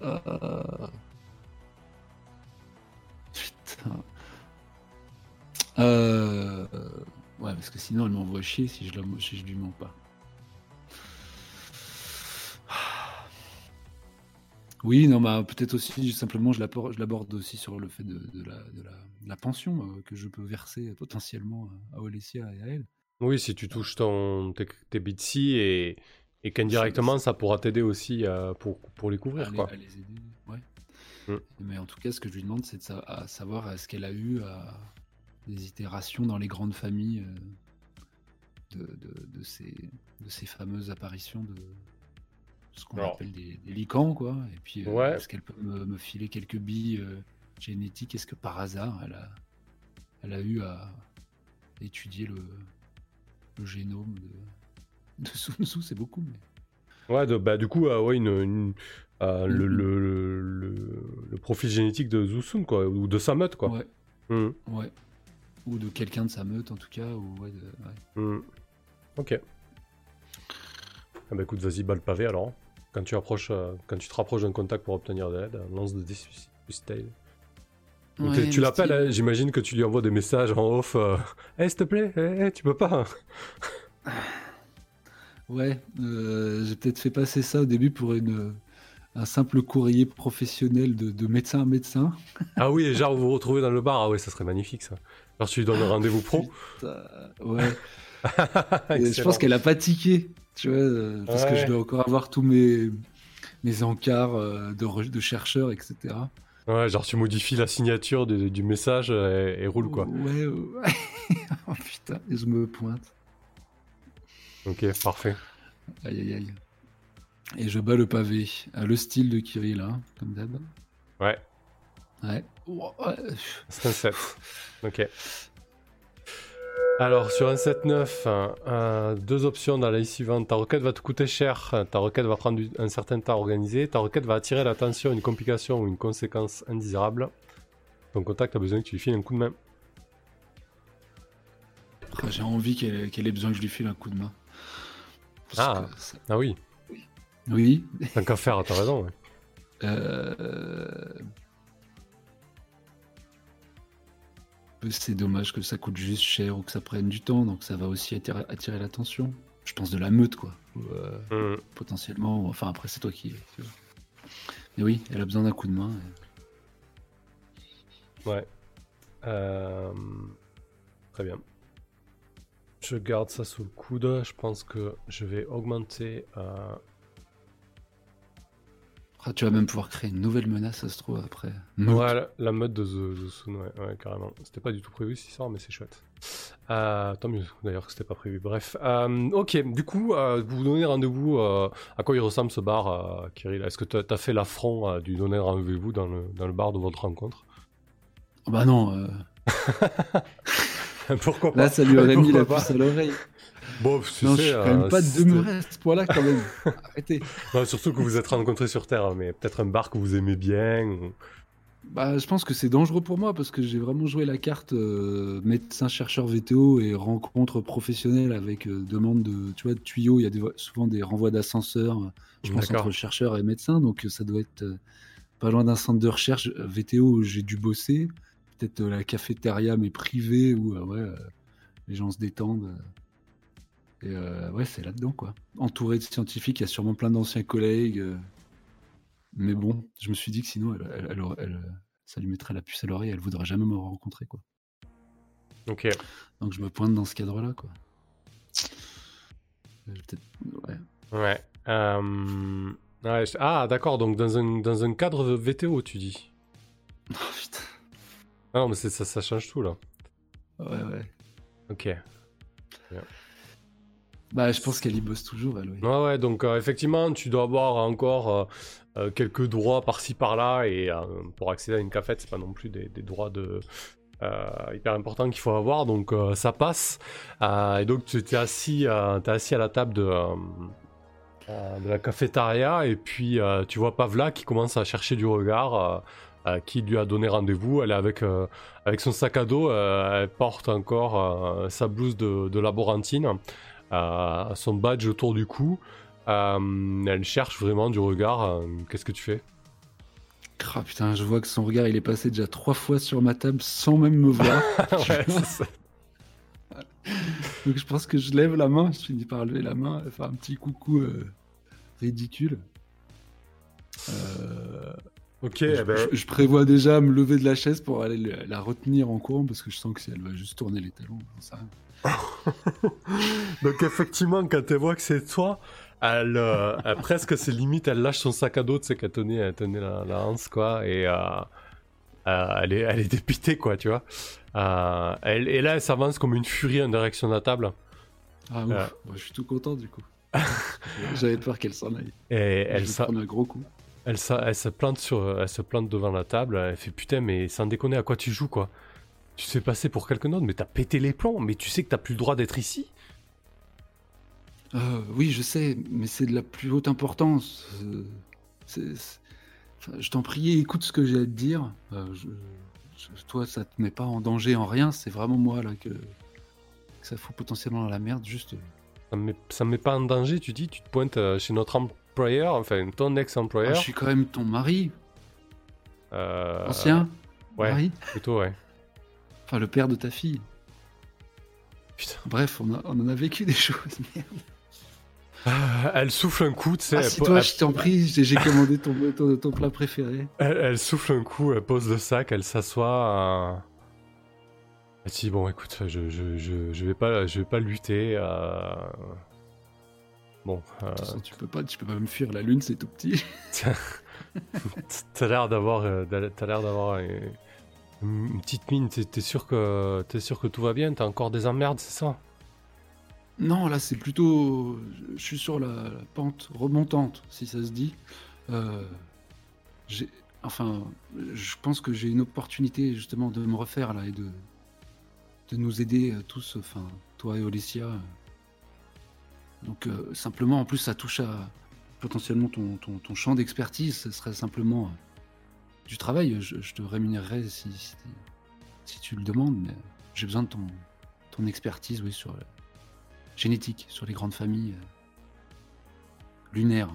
Euh, Putain. Euh... Ouais, parce que sinon elle m'envoie chier si je, la... lui mens pas. Oui, non, bah, peut-être aussi, simplement, je l'aborde aussi sur le fait de, la, pension euh, que je peux verser potentiellement à Olesia et à elle. Oui, si tu touches ton, tes, tes et, et qu'indirectement ça pourra t'aider aussi euh, pour, pour les couvrir. à les, Quoi. à les aider. Ouais. Mm. Mais en tout cas, ce que je lui demande, c'est de sa- à savoir est-ce qu'elle a eu à des itérations dans les grandes familles euh, de, de, de ces, de ces fameuses apparitions de ce qu'on appelle des, des licans, quoi. Et puis, euh, Ouais. est-ce qu'elle peut me, me filer quelques billes euh, génétiques? Est-ce que par hasard, elle a, elle a eu à étudier le, le génome de, de Sun Tzu C'est beaucoup, mais. Ouais, de- bah, du coup, euh, ouais, une, une- euh, le, le, le, le- le profil génétique de Zusun, quoi, ou de sa meute, quoi. Ouais, Mhm, ouais. Ou de quelqu'un de sa meute, en tout cas. Ou, ouais, de- ouais. mhm. Ok. Ah bah écoute, vas-y, balle pavé alors. Quand tu, approches, euh, quand tu te rapproches d'un contact pour obtenir de l'aide, lance de suicide. Donc, Ouais, tu l'appelles, hein, j'imagine que tu lui envoies des messages en off. euh, Eh, s'il te plaît, eh, eh, tu peux pas. Ouais, euh, j'ai peut-être fait passer ça au début pour une, un simple courrier professionnel de, de médecin à médecin. Ah oui, et genre vous vous retrouvez dans le bar, ah ouais, ça serait magnifique ça. Alors tu lui donnes un rendez-vous pro. Putain, ouais. Je pense qu'elle a pas tiqué, tu vois, euh, parce que je dois encore avoir tous mes, mes encarts euh, de, de chercheurs, etc. Ouais, genre tu modifies la signature du, du message et, et roule quoi. Ouais, ouais. oh putain, et je me pointe. Ok, parfait. Aïe aïe aïe. Et je bats le pavé, à le style de Kirill, hein, comme d'hab. Ouais, Ouais. C'est un 7. Ok. Alors, sur un 7-9, hein, euh, deux options dans la liste suivante. Ta requête va te coûter cher, ta requête va prendre un certain temps à organiser, ta requête va attirer l'attention, une complication ou une conséquence indésirable. Ton contact a besoin que tu lui files un coup de main. Ah, J'ai envie qu'elle qu'elle ait besoin que je lui file un coup de main. Parce Ah. ça- Ah oui, Oui. tant qu'à faire, t'as raison. ouais. Euh, C'est dommage que ça coûte juste cher ou que ça prenne du temps, donc ça va aussi attirer, attirer l'attention. Je pense de la meute, quoi. Ou, euh, Hmm. potentiellement, ou- enfin après c'est toi qui. tu vois. Mais oui, elle a besoin d'un coup de main. et- Ouais. Euh, Très bien. Je garde ça sous le coude. Je pense que je vais augmenter. euh, Ah, tu vas même pouvoir créer une nouvelle menace, ça se trouve après. Ouais, la, la mode de The, ouais, ouais, carrément. C'était pas du tout prévu cette histoire, mais c'est chouette. Euh, tant mieux d'ailleurs que c'était pas prévu. Bref, Euh, ok, du coup, euh, vous vous donnez rendez-vous. à quoi il ressemble ce bar, Kirill? Est-ce que tu as fait l'affront du donner rendez-vous dans le, dans le bar de votre rencontre? Oh, bah non, Pourquoi pas là ça lui aurait mis la pas puce à l'oreille. Bon, tu Non, sais, je suis quand euh, même pas c'était- demeuré à ce point-là quand même. Arrêtez. Non, surtout que vous êtes rencontrés sur Terre, mais peut-être un bar que vous aimez bien. ou- Bah, je pense que c'est dangereux pour moi parce que j'ai vraiment joué la carte euh, médecin chercheur VTO et rencontre professionnelle avec euh, demande de tu vois de tuyaux. Il y a des- souvent des renvois d'ascenseurs. euh, Je pense entre chercheur et médecin, donc euh, ça doit être euh, pas loin d'un centre de recherche euh, VTO où j'ai dû bosser. Peut-être euh, la cafétéria mais privée où euh, ouais euh, les gens se détendent. Et ouais, c'est là-dedans quoi. Entouré de scientifiques, il y a sûrement plein d'anciens collègues. Mais bon, je me suis dit que sinon, elle, elle- elle ça lui mettrait la puce à l'oreille, elle voudrait jamais me rencontrer, quoi. Ok. Donc je me pointe dans ce cadre-là, quoi. Ouais. Ouais. euh, ouais, je- Ah, d'accord, donc dans un, dans un cadre VTO, tu dis. Oh putain. Ah non, mais ça, ça change tout là. Ouais, ouais. Ok. Bah, je pense qu'elle y bosse toujours, elle, oui. Ouais, ouais, donc euh, effectivement, tu dois avoir encore euh, euh, quelques droits par-ci par-là, et euh, pour accéder à une cafette, c'est pas non plus des, des droits de. euh, hyper importants qu'il faut avoir, donc euh, ça passe. Euh, et donc tu es assis, euh, assis à la table de, euh, euh, de la cafétéria, et puis euh, tu vois Pavla qui commence à chercher du regard, euh, euh, qui lui a donné rendez-vous. Elle est avec, euh, avec son sac à dos, euh, elle porte encore euh, sa blouse de, de laborantine, euh, son badge autour du cou. Euh, elle cherche vraiment du regard. euh, Qu'est-ce que tu fais? Ah putain, je vois que son regard, il est passé déjà trois fois sur ma table sans même me voir. Ouais, c'est ça. Donc je pense que je lève la main, je finis par lever la main, faire un petit coucou euh, ridicule. Euh, Ok, je, eh ben, je- je prévois déjà me lever de la chaise pour aller le- la retenir en courant parce que je sens que si elle va juste tourner les talons, rien. donc effectivement, quand elle voit que c'est toi, elle, euh, elle- presque, c'est limite, elle lâche son sac à dos, tu sais, qu'elle tenait, elle tenait la, la hanse, quoi, et euh, euh, elle, est, elle est dépitée, quoi, tu vois. Euh, elle, et là, elle s'avance comme une furie en direction de la table, Ah ouf. Bon, je suis tout content du coup. J'avais peur qu'elle s'en aille. et Elle prendre un gros coup. Elle, se plante sur, elle se plante devant la table. Elle fait putain, mais sans déconner, à quoi tu joues quoi? Tu te fais passer pour quelqu'un d'autre, mais t'as pété les plombs. Mais tu sais que t'as plus le droit d'être ici? Euh, oui, je sais, mais c'est de la plus haute importance. Je t'en prie, écoute ce que j'ai à te dire. Euh, je- je- toi, ça te met pas en danger en rien. C'est vraiment moi là que, que ça fout potentiellement dans la merde. Juste, euh, Ça me met, ça me met pas en danger. Tu dis, tu te pointes chez notre employeur, enfin ton ah, ex-employeur. je suis quand même ton mari, Euh, ancien ouais, mari, plutôt ouais. enfin le père de ta fille. Putain. Bref, on, a- on en a vécu des choses. Merde. Ah, elle souffle un coup, tu sais. po- Assis-toi, elle- je t'en prie. J'ai j'ai commandé ton, ton, ton plat préféré. elle- elle souffle un coup, elle pose le sac, elle s'assoit. euh, Elle dit bon, écoute, je, je, je, je vais pas, je vais pas lutter. euh, Bon, euh, façon, tu peux pas, tu peux pas me fuir. La lune, c'est tout petit. t'as l'air d'avoir, euh, t'as l'air d'avoir une, une petite mine. T'es, sûr que, t'es sûr que tout va bien? T'as encore des emmerdes, c'est ça? Non, là, c'est plutôt. Je suis sur la, la pente remontante, si ça se dit. Euh, j'ai, enfin, je pense que j'ai une opportunité justement de me refaire là et de de nous aider tous, enfin, toi et Olesia. Donc euh, simplement, en plus, ça touche à potentiellement ton, ton, champ d'expertise. Ce serait simplement euh, du travail. Je, te rémunérerai si, si, tu le demandes, mais j'ai besoin de ton, ton expertise, oui, sur la génétique, sur les grandes familles euh, lunaires.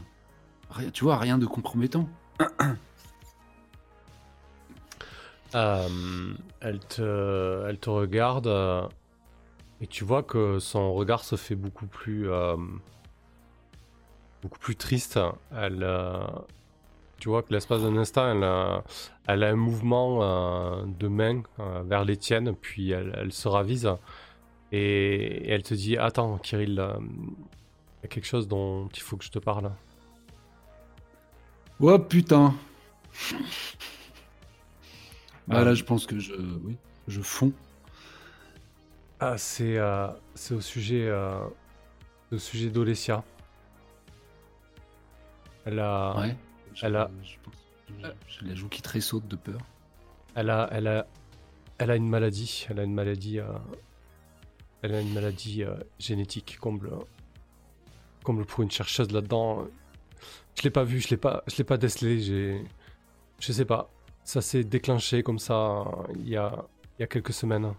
Rien- tu vois, rien de compromettant. Elle, te, elle te regarde et tu vois que son regard se fait beaucoup plus, euh, beaucoup plus triste. Elle, euh, tu vois que l'espace d'un instant, elle, a- elle a un mouvement euh, de main euh, vers les tiennes, puis elle, elle se ravise et, et elle te dit Attends, Kirill, euh, il y a quelque chose dont il faut que je te parle. Oh putain Bah Ah. là, je pense que je, oui, je fonds. Ah, c'est euh, c'est au sujet, euh, au sujet d'Olesia. Elle a, Ouais. Je, elle a- je pense- je- j'ai la joue qui tressaute de peur. elle a, elle a, elle a une maladie. Elle a une maladie, euh, elle a une maladie euh, génétique. Comble, comble pour une chercheuse là-dedans. Je l'ai pas vu, je l'ai pas, je l'ai pas décelé. J'ai, je sais pas. Ça s'est déclenché comme ça euh, il y a, il y a quelques semaines.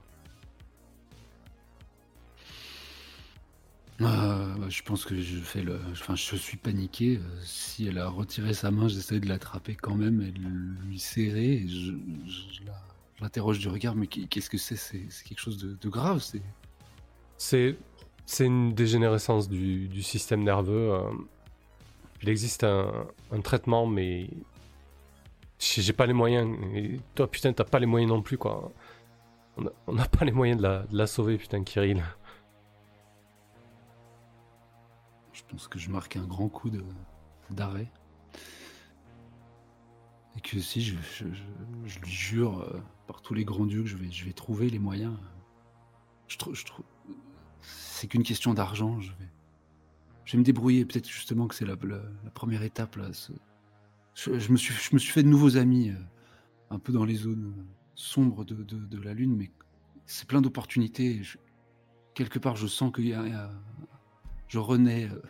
Euh, je pense que je fais le. Enfin, je suis paniqué. Euh, Si elle a retiré sa main, j'essaie de l'attraper quand même et de lui serrer. je, l'interroge du regard, mais qu'est- qu'est-ce que c'est? C'est quelque chose de, grave. C'est. C'est c'est une dégénérescence du, système nerveux. euh. il existe un, traitement, mais j'ai pas les moyens. Et toi, putain, t'as pas les moyens non plus, quoi. On n'a pas les moyens de la, de la sauver, putain, Kirill. Pense que je marque un grand coup d'arrêt. Et que si je, je, je- je lui jure euh, par tous les grands dieux que je vais, je vais trouver les moyens. Je trouve, je trouve, c'est qu'une question d'argent. Je vais, je vais me débrouiller. Peut-être justement que c'est la, la- première étape là. Je, je me suis, je me suis fait de nouveaux amis, euh, un peu dans les zones euh, sombres de, de, la lune, mais c'est plein d'opportunités. Je- quelque part, je sens a- je renais euh,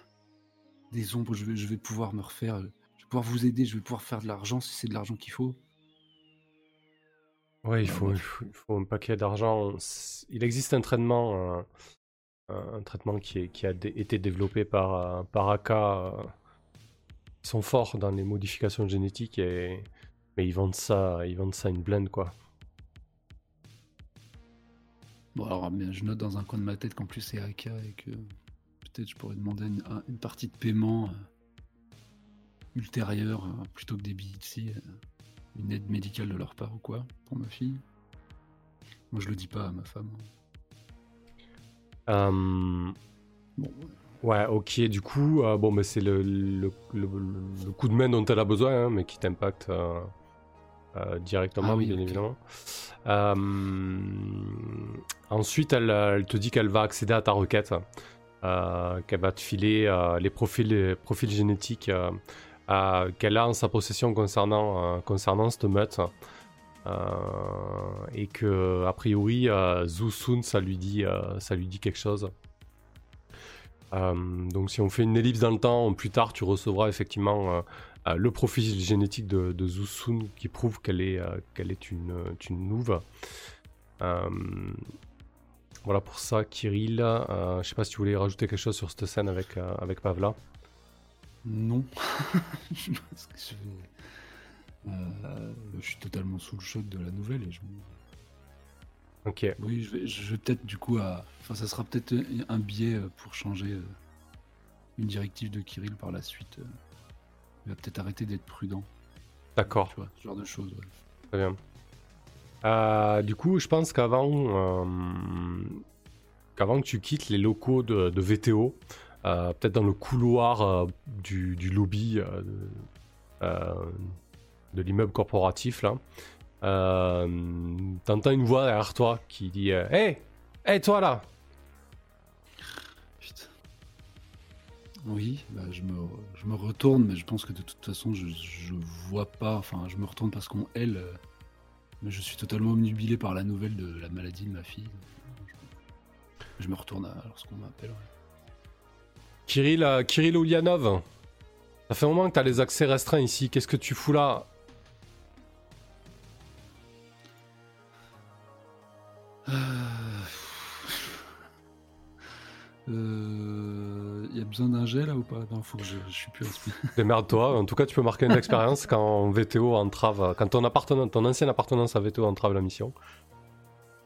des ombres, je vais, je vais pouvoir me refaire, euh, je vais pouvoir vous aider, je vais pouvoir faire de l'argent si c'est de l'argent qu'il faut. Ouais, il faut, il faut, il faut un paquet d'argent. Il existe un traitement, euh, un, un traitement qui, est- qui a été développé par, euh, par AK. euh, Ils sont forts dans les modifications génétiques, et... mais ils vendent ça, ils vendent ça une blinde, quoi. Bon, alors bien, je note dans un coin de ma tête qu'en plus c'est AK et que peut-être je pourrais demander une, un- une partie de paiement euh, ultérieure euh, plutôt que des billets euh, une aide médicale de leur part ou quoi pour ma fille. Moi je le dis pas à ma femme. Euh, Bon, Ouais, ok, du coup, euh, bon, mais c'est le, le, le- le coup de main dont elle a besoin, hein, mais qui t'impacte euh, directement, Ah oui, bien évidemment. Ensuite, elle, elle te dit qu'elle va accéder à ta requête, qu'elle va te filer euh, les, profils, génétiques euh, euh, qu'elle a en sa possession concernant, euh, concernant cette meute. Euh, et que, a priori, euh, Zhu Sun, ça lui dit, euh, ça lui dit quelque chose. Euh, donc si on fait une ellipse dans le temps, plus tard tu recevras effectivement euh, euh, le profil génétique de, de Zhu Sun qui prouve qu'elle est, euh, qu'elle est une, une. Voilà pour ça, Kirill. Euh, je sais pas si tu voulais rajouter quelque chose sur cette scène avec, euh, avec Pavla. non. je pense que je vais. euh, je suis totalement sous le choc de la nouvelle et je me- Ok. Oui, je vais, je vais peut-être du coup à. Enfin, ça sera peut-être un biais euh, pour changer euh, une directive de Kirill par la suite. Il va peut-être arrêter d'être prudent, D'accord, tu vois, ce genre de choses. ouais. très bien. Euh, du coup, je pense qu'avant euh, qu'avant que tu quittes les locaux de, VTO, euh, peut-être dans le couloir du, lobby de, l'immeuble corporatif là. T'entends une voix derrière toi qui dit euh, Hey Hey toi là. Oui, bah, je, me, je me retourne, mais je pense que de toute façon, je, je vois pas. Enfin, je me retourne parce qu'on elle. Mais je suis totalement omnubilé par la nouvelle de la maladie de ma fille. Je, me retourne lorsqu'on m'appelle. ouais. Kirill, euh, Kirill Ulyanov, ça fait un moment que t'as les accès restreints ici. Qu'est-ce que tu fous là? Euh, y a besoin d'un jet là ou pas? Non, faut que je, je suis plus. Démerde-toi. En tout cas, tu peux marquer une expérience quand VTO entrave, quand ton, appartenant, ton ancienne appartenance à VTO entrave la mission.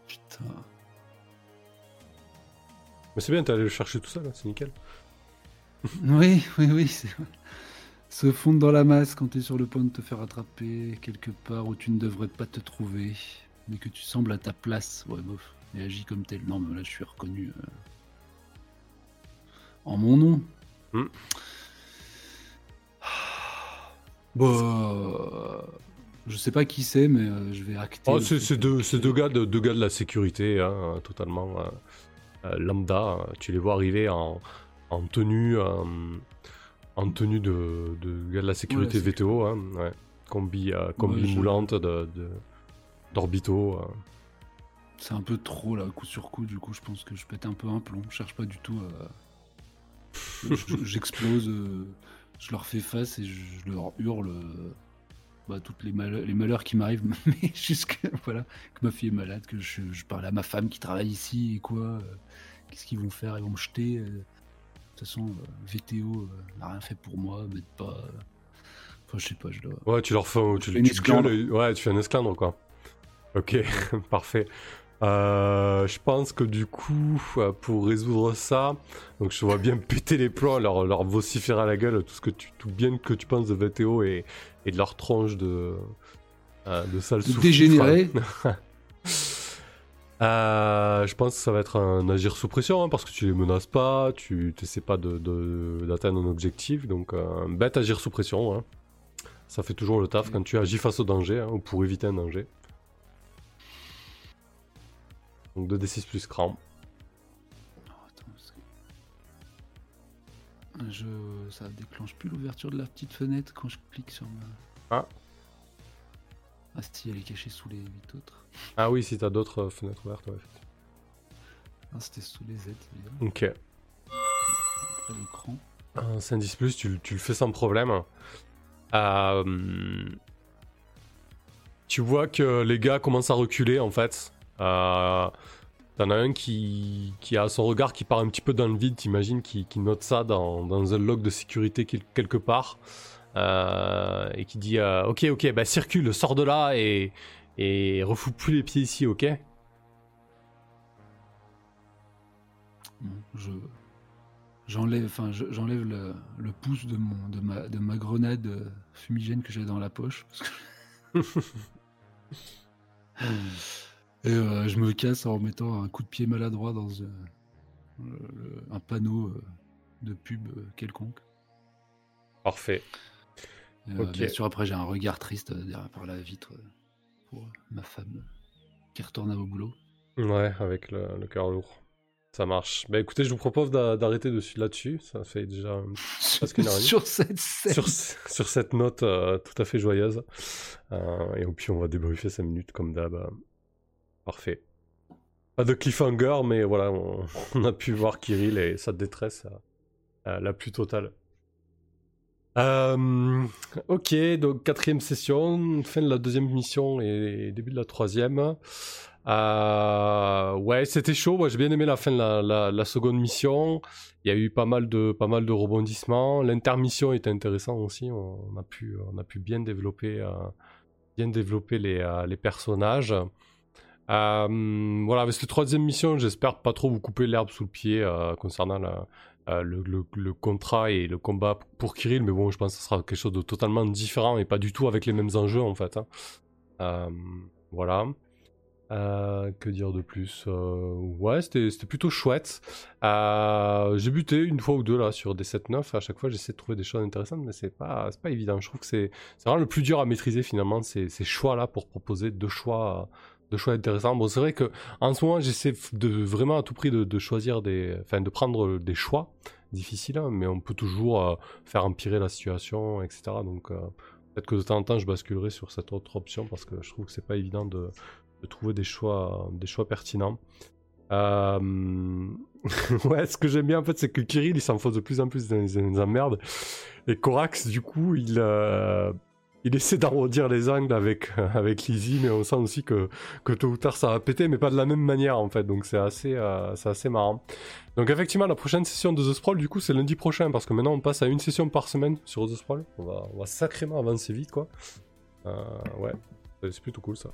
Putain. Mais c'est bien, t'es allé le chercher tout seul, hein, c'est nickel. Oui, oui, oui. c'est vrai. Se fondre dans la masse quand t'es sur le point de te faire attraper quelque part où tu ne devrais pas te trouver, mais que tu sembles à ta place. Ouais, bof. Et agis comme tel. Non, mais là, je suis reconnu euh, en mon nom. Hmm. Bon, euh, je sais pas qui c'est, mais euh, je vais acter. Oh, c'est deux, gars de, deux gars de la sécurité, hein, totalement euh, euh, lambda. Tu les vois arriver en, en tenue, euh, en tenue de, de gars de la sécurité Ouais, VTO, hein, ouais. combi, euh, combi Ouais, moulante de, de- d'orbitaux. euh. C'est un peu trop là, coup sur coup. Du coup, je pense que je pète un peu un plomb. Je cherche pas du tout à. Je- je- J'explose, euh, je leur fais face et je, leur hurle euh, bah, toutes les, mal- les malheurs qui m'arrivent, mais jusque voilà, que ma fille est malade, que je, je parle à ma femme qui travaille ici et quoi. euh, Qu'est-ce qu'ils vont faire? Ils vont me jeter. euh. De toute façon, VTO n'a rien fait pour moi, mais pas. Enfin, je sais pas, je dois. Ouais, tu leur fais, tu, tu gueules et- ouais, tu fais un esclandre quoi. Ok, parfait. Euh, je pense que du coup, euh, pour résoudre ça, donc je vois bien péter les plombs, leur, leur vociférer à la gueule tout ce que tu, tout bien que tu penses de VTO et, et de leur tronche de, euh, de sale dégénérer. Euh, je pense que ça va être un agir sous pression hein, parce que tu les menaces pas, tu n'essaies pas d'atteindre un objectif, donc euh, bête agir sous pression. hein. Ça fait toujours le taf quand tu agis face au danger hein, ou pour éviter un danger. Donc 2d6 plus cran. Oh, attends, Je... Ça déclenche plus l'ouverture de la petite fenêtre quand je clique sur ma. Ah. Ah si, elle est cachée sous les huit autres. Ah oui, si t'as d'autres euh, fenêtres ouvertes, ouais. Ah, c'était sous les Z, bien. Ok. Après l'écran. Un 5-10 plus, tu, le- tu le fais sans problème. Euh, tu vois que les gars commencent à reculer en fait. Euh, T'en as un qui, qui a son regard qui part un petit peu dans le vide, t'imagines, qui, qui note ça dans, dans un log de sécurité quel- quelque part. Euh, et qui dit euh, Ok, ok, bah circule, sors de là et, et refous plus les pieds ici, ok? Je. J'enlève, enfin, je- j'enlève le, le pouce de, mon, de, ma, de ma grenade fumigène que j'ai dans la poche. parce que- Et euh, je me casse en mettant un coup de pied maladroit dans euh, le- un panneau euh, de pub quelconque. Parfait. Et, euh, Ok. Bien sûr, après, j'ai un regard triste derrière par la vitre pour ma femme qui retourne au boulot. Ouais, avec le, le cœur lourd. Ça marche. Bah écoutez, je vous propose d'a- d'arrêter dessus là-dessus. Ça fait déjà un Parce qu'une heure sur cette scène. sur, sur cette note euh, tout à fait joyeuse. Euh, et puis on va débriefer 5 minutes comme d'hab. Parfait. Pas de cliffhanger, mais voilà, on, a pu voir Kirill et sa détresse la plus totale. Euh, ok, donc quatrième session, fin de la deuxième mission et début de la troisième. Euh, ouais, c'était chaud. J'ai bien aimé la fin de la, seconde mission. Il y a eu pas mal de, pas mal de rebondissements. L'intermission était intéressant aussi. On, a pu, on a pu bien développer, euh, bien développer les, les personnages. Euh, voilà, avec cette troisième mission, j'espère pas trop vous couper l'herbe sous le pied euh, concernant euh, le, contrat et le combat pour Kirill, mais bon, je pense que ce sera quelque chose de totalement différent et pas du tout avec les mêmes enjeux en fait. hein. Voilà. Que dire de plus Ouais, c'était plutôt chouette. J'ai buté une fois ou deux là sur des 7-9. À chaque fois, j'essaie de trouver des choses intéressantes, mais c'est pas, pas évident. Je trouve que c'est vraiment le plus dur à maîtriser finalement, ces, ces choix-là pour proposer deux choix, deux choix intéressants. Bon, c'est vrai que en ce moment, j'essaie de vraiment à tout prix de, de choisir des, enfin, de prendre des choix difficiles, hein, mais on peut toujours euh, faire empirer la situation, etc. Donc, euh, peut-être que de temps en temps, je basculerai sur cette autre option parce que je trouve que c'est pas évident de, de trouver des choix, des choix pertinents. Euh, ouais, ce que j'aime bien en fait, c'est que Kirill il s'enfonce de plus en plus dans les, emmerdes. Et Corax, du coup, il, il essaie d'arrondir les angles avec, avec Lizzie, mais on sent aussi que, que tôt ou tard ça va péter, mais pas de la même manière en fait. Donc c'est assez, euh, c'est assez marrant. Donc effectivement, la prochaine session de The Sprawl, du coup, c'est lundi prochain, parce que maintenant on passe à une session par semaine sur The Sprawl. On va, on va sacrément avancer vite, quoi. Euh, ouais, c'est plutôt cool ça.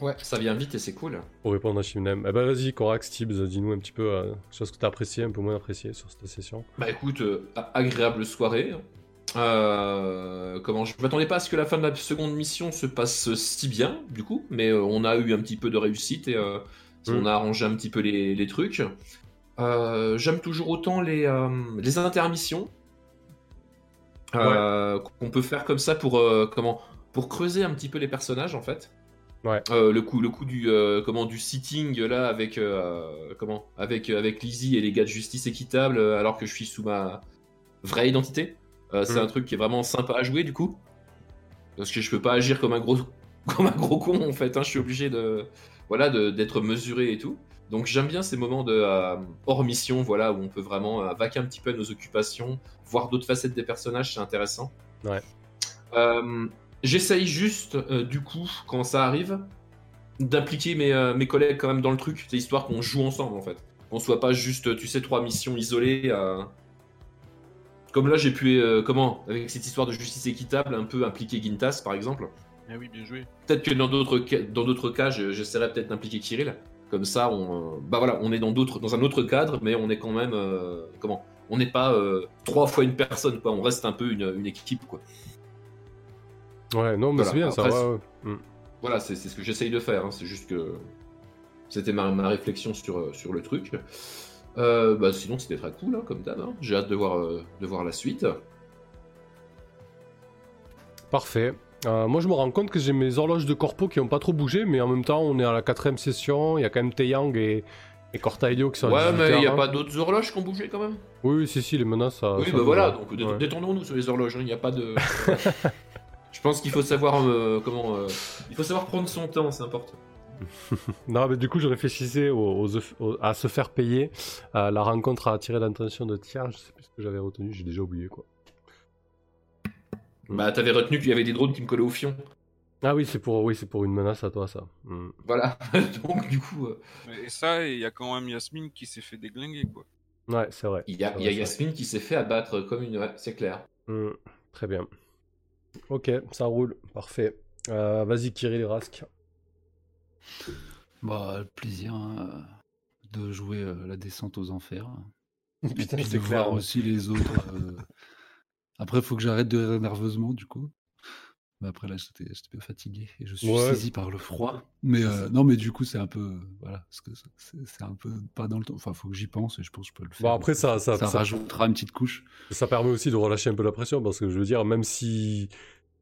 Ouais, ça vient vite et c'est cool. Pour répondre à Shimnem. Eh ben vas-y, Corax, Tibbs, dis-nous un petit peu euh, chose que t'as apprécié, un peu moins apprécié sur cette session. Bah écoute, euh, agréable soirée. Euh, comment je m'attendais pas à ce que la fin de la seconde mission se passe si bien, du coup, mais euh, on a eu un petit peu de réussite et euh, on Mm. a arrangé un petit peu les, les trucs. J'aime toujours autant les, les intermissions qu'on peut faire comme ça pour comment pour creuser un petit peu les personnages en fait. Ouais. Le coup le coup du comment du sitting là avec comment avec avec Lizzie et les gars de justice équitable alors que je suis sous ma vraie identité. Euh, c'est Mm. un truc qui est vraiment sympa à jouer du coup parce que je peux pas agir comme un gros comme un gros con en fait. hein. Je suis obligé de voilà de- d'être mesuré et tout. Donc j'aime bien ces moments de euh, hors mission, voilà, où on peut vraiment euh, vaquer un petit peu à nos occupations, voir d'autres facettes des personnages, c'est intéressant. Ouais. J'essaye juste, du coup, quand ça arrive, d'impliquer mes, mes collègues quand même dans le truc. C'est histoire qu'on joue ensemble en fait. Qu'on soit pas juste, tu sais, trois missions isolées. Comme là, j'ai pu, euh, comment, avec cette histoire de justice équitable, un peu impliquer Gintas par exemple. Ah oui, bien joué. Peut-être que dans d'autres ca- dans d'autres cas, je- j'essaierai peut-être d'impliquer Kirill. Comme ça, on, euh, bah voilà, on est dans d'autres, dans un autre cadre, mais on est quand même, euh, comment, on n'est pas euh, trois fois une personne, quoi. On reste un peu une, une équipe, quoi. Ouais, non, mais Voilà, c'est bien ça. ouais, ouais. Mm. Voilà, c'est c'est ce que j'essaye de faire. hein. C'est juste que c'était ma, ma réflexion sur, sur le truc. Euh, bah, sinon, c'était très cool, hein, comme d'hab. hein. J'ai hâte de voir, euh, de voir la suite. Parfait. Euh, moi, je me rends compte que j'ai mes horloges de corpo qui ont pas trop bougé, mais en même temps, on est à la quatrième session. Il y a quand même Taeyang et, et Cortailio qui sont Ouais, 18 mais il n'y a heures, pas hein. d'autres horloges qui ont bougé quand même. Oui, si, si, les menaces, ça. Oui, ça bah voilà, donc Ouais. détendons-nous sur les horloges, il n'y a pas de... Je pense qu'il faut savoir euh, comment... Il faut savoir prendre son temps, c'est important. Non, mais du coup, je réfléchissais aux- aux- aux- à se faire payer. Euh, la rencontre a attiré l'attention de tiers. Je sais plus ce que j'avais retenu, j'ai déjà oublié quoi. Bah, t'avais retenu qu'il y avait des drones qui me collaient au fion. Ah oui, c'est pour, oui, c'est pour une menace à toi, ça. Mm. Voilà, donc du coup, euh, Et ça, il y a quand même Yasmine qui s'est fait déglinguer, quoi. Ouais, c'est vrai. il y a, y a. Yasmine qui s'est fait abattre comme une... Ouais, c'est clair. Mm, Très bien. Ok, ça roule. Parfait. Euh, Vas-y, Kirill Rask. Bah, le plaisir hein, de jouer euh, la descente aux enfers. Putain, Et c'est de clair. voir aussi les autres. euh. Après, il faut que j'arrête de rire nerveusement, du coup. Mais après, là, j'étais j'étais bien fatigué et je suis Ouais. saisi par le froid. Mais euh, non, mais du coup, c'est un peu. voilà, c'est un peu pas dans le temps. Enfin, il faut que j'y pense et je pense que je peux le faire. Bon, après, ça, ça, ça, ça, rajoutera une petite couche. ça permet aussi de relâcher un peu la pression parce que je veux dire, même si,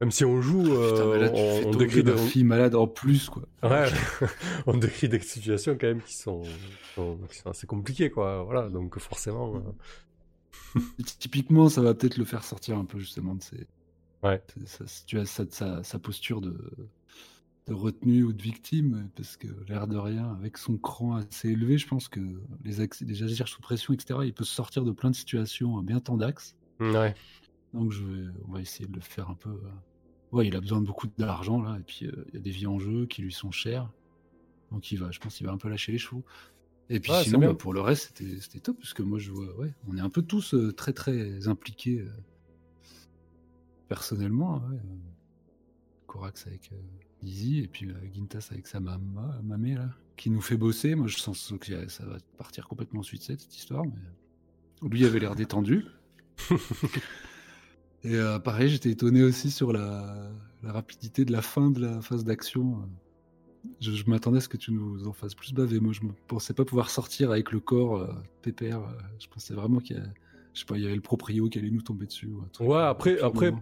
même si on joue, euh, Putain, mais là, tu on, fais on décrit des, fille malade en plus, quoi. ouais, on décrit des situations quand même qui sont, qui sont, qui sont assez compliquées, quoi. Voilà, donc forcément. euh, Typiquement, ça va peut-être le faire sortir un peu, justement, de ses. Ouais. sa, sa, sa- sa posture de, de retenue ou de victime, parce que l'air de rien, avec son cran assez élevé, je pense que les, les agir sous pression, etc., il peut se sortir de plein de situations à bien tant d'axes. Ouais. Donc, je vais, on va essayer de le faire un peu. euh, Ouais, il a besoin de beaucoup d'argent, là, et puis euh, il y a des vies en jeu qui lui sont chères. Donc, il va, je pense qu'il va un peu lâcher les chevaux. Et puis Ouais, sinon, bah, pour le reste, c'était top, parce que moi, je vois, ouais, on est un peu tous euh, très, très impliqués euh, personnellement. ouais, Corax avec euh, Lizzie, et puis Gintas avec sa mama, mamé, là, qui nous fait bosser. Moi, je sens que ça va partir complètement ensuite cette histoire, mais lui avait l'air détendu. Et euh, pareil, j'étais étonné aussi sur la, rapidité de la fin de la phase d'action. Je, m'attendais à ce que tu nous en fasses plus baver. Moi, je ne pensais pas pouvoir sortir avec le corps euh, pépère. Je pensais vraiment qu'il y a, je sais pas, il y avait le proprio qui allait nous tomber dessus. Ouais, euh, après- après,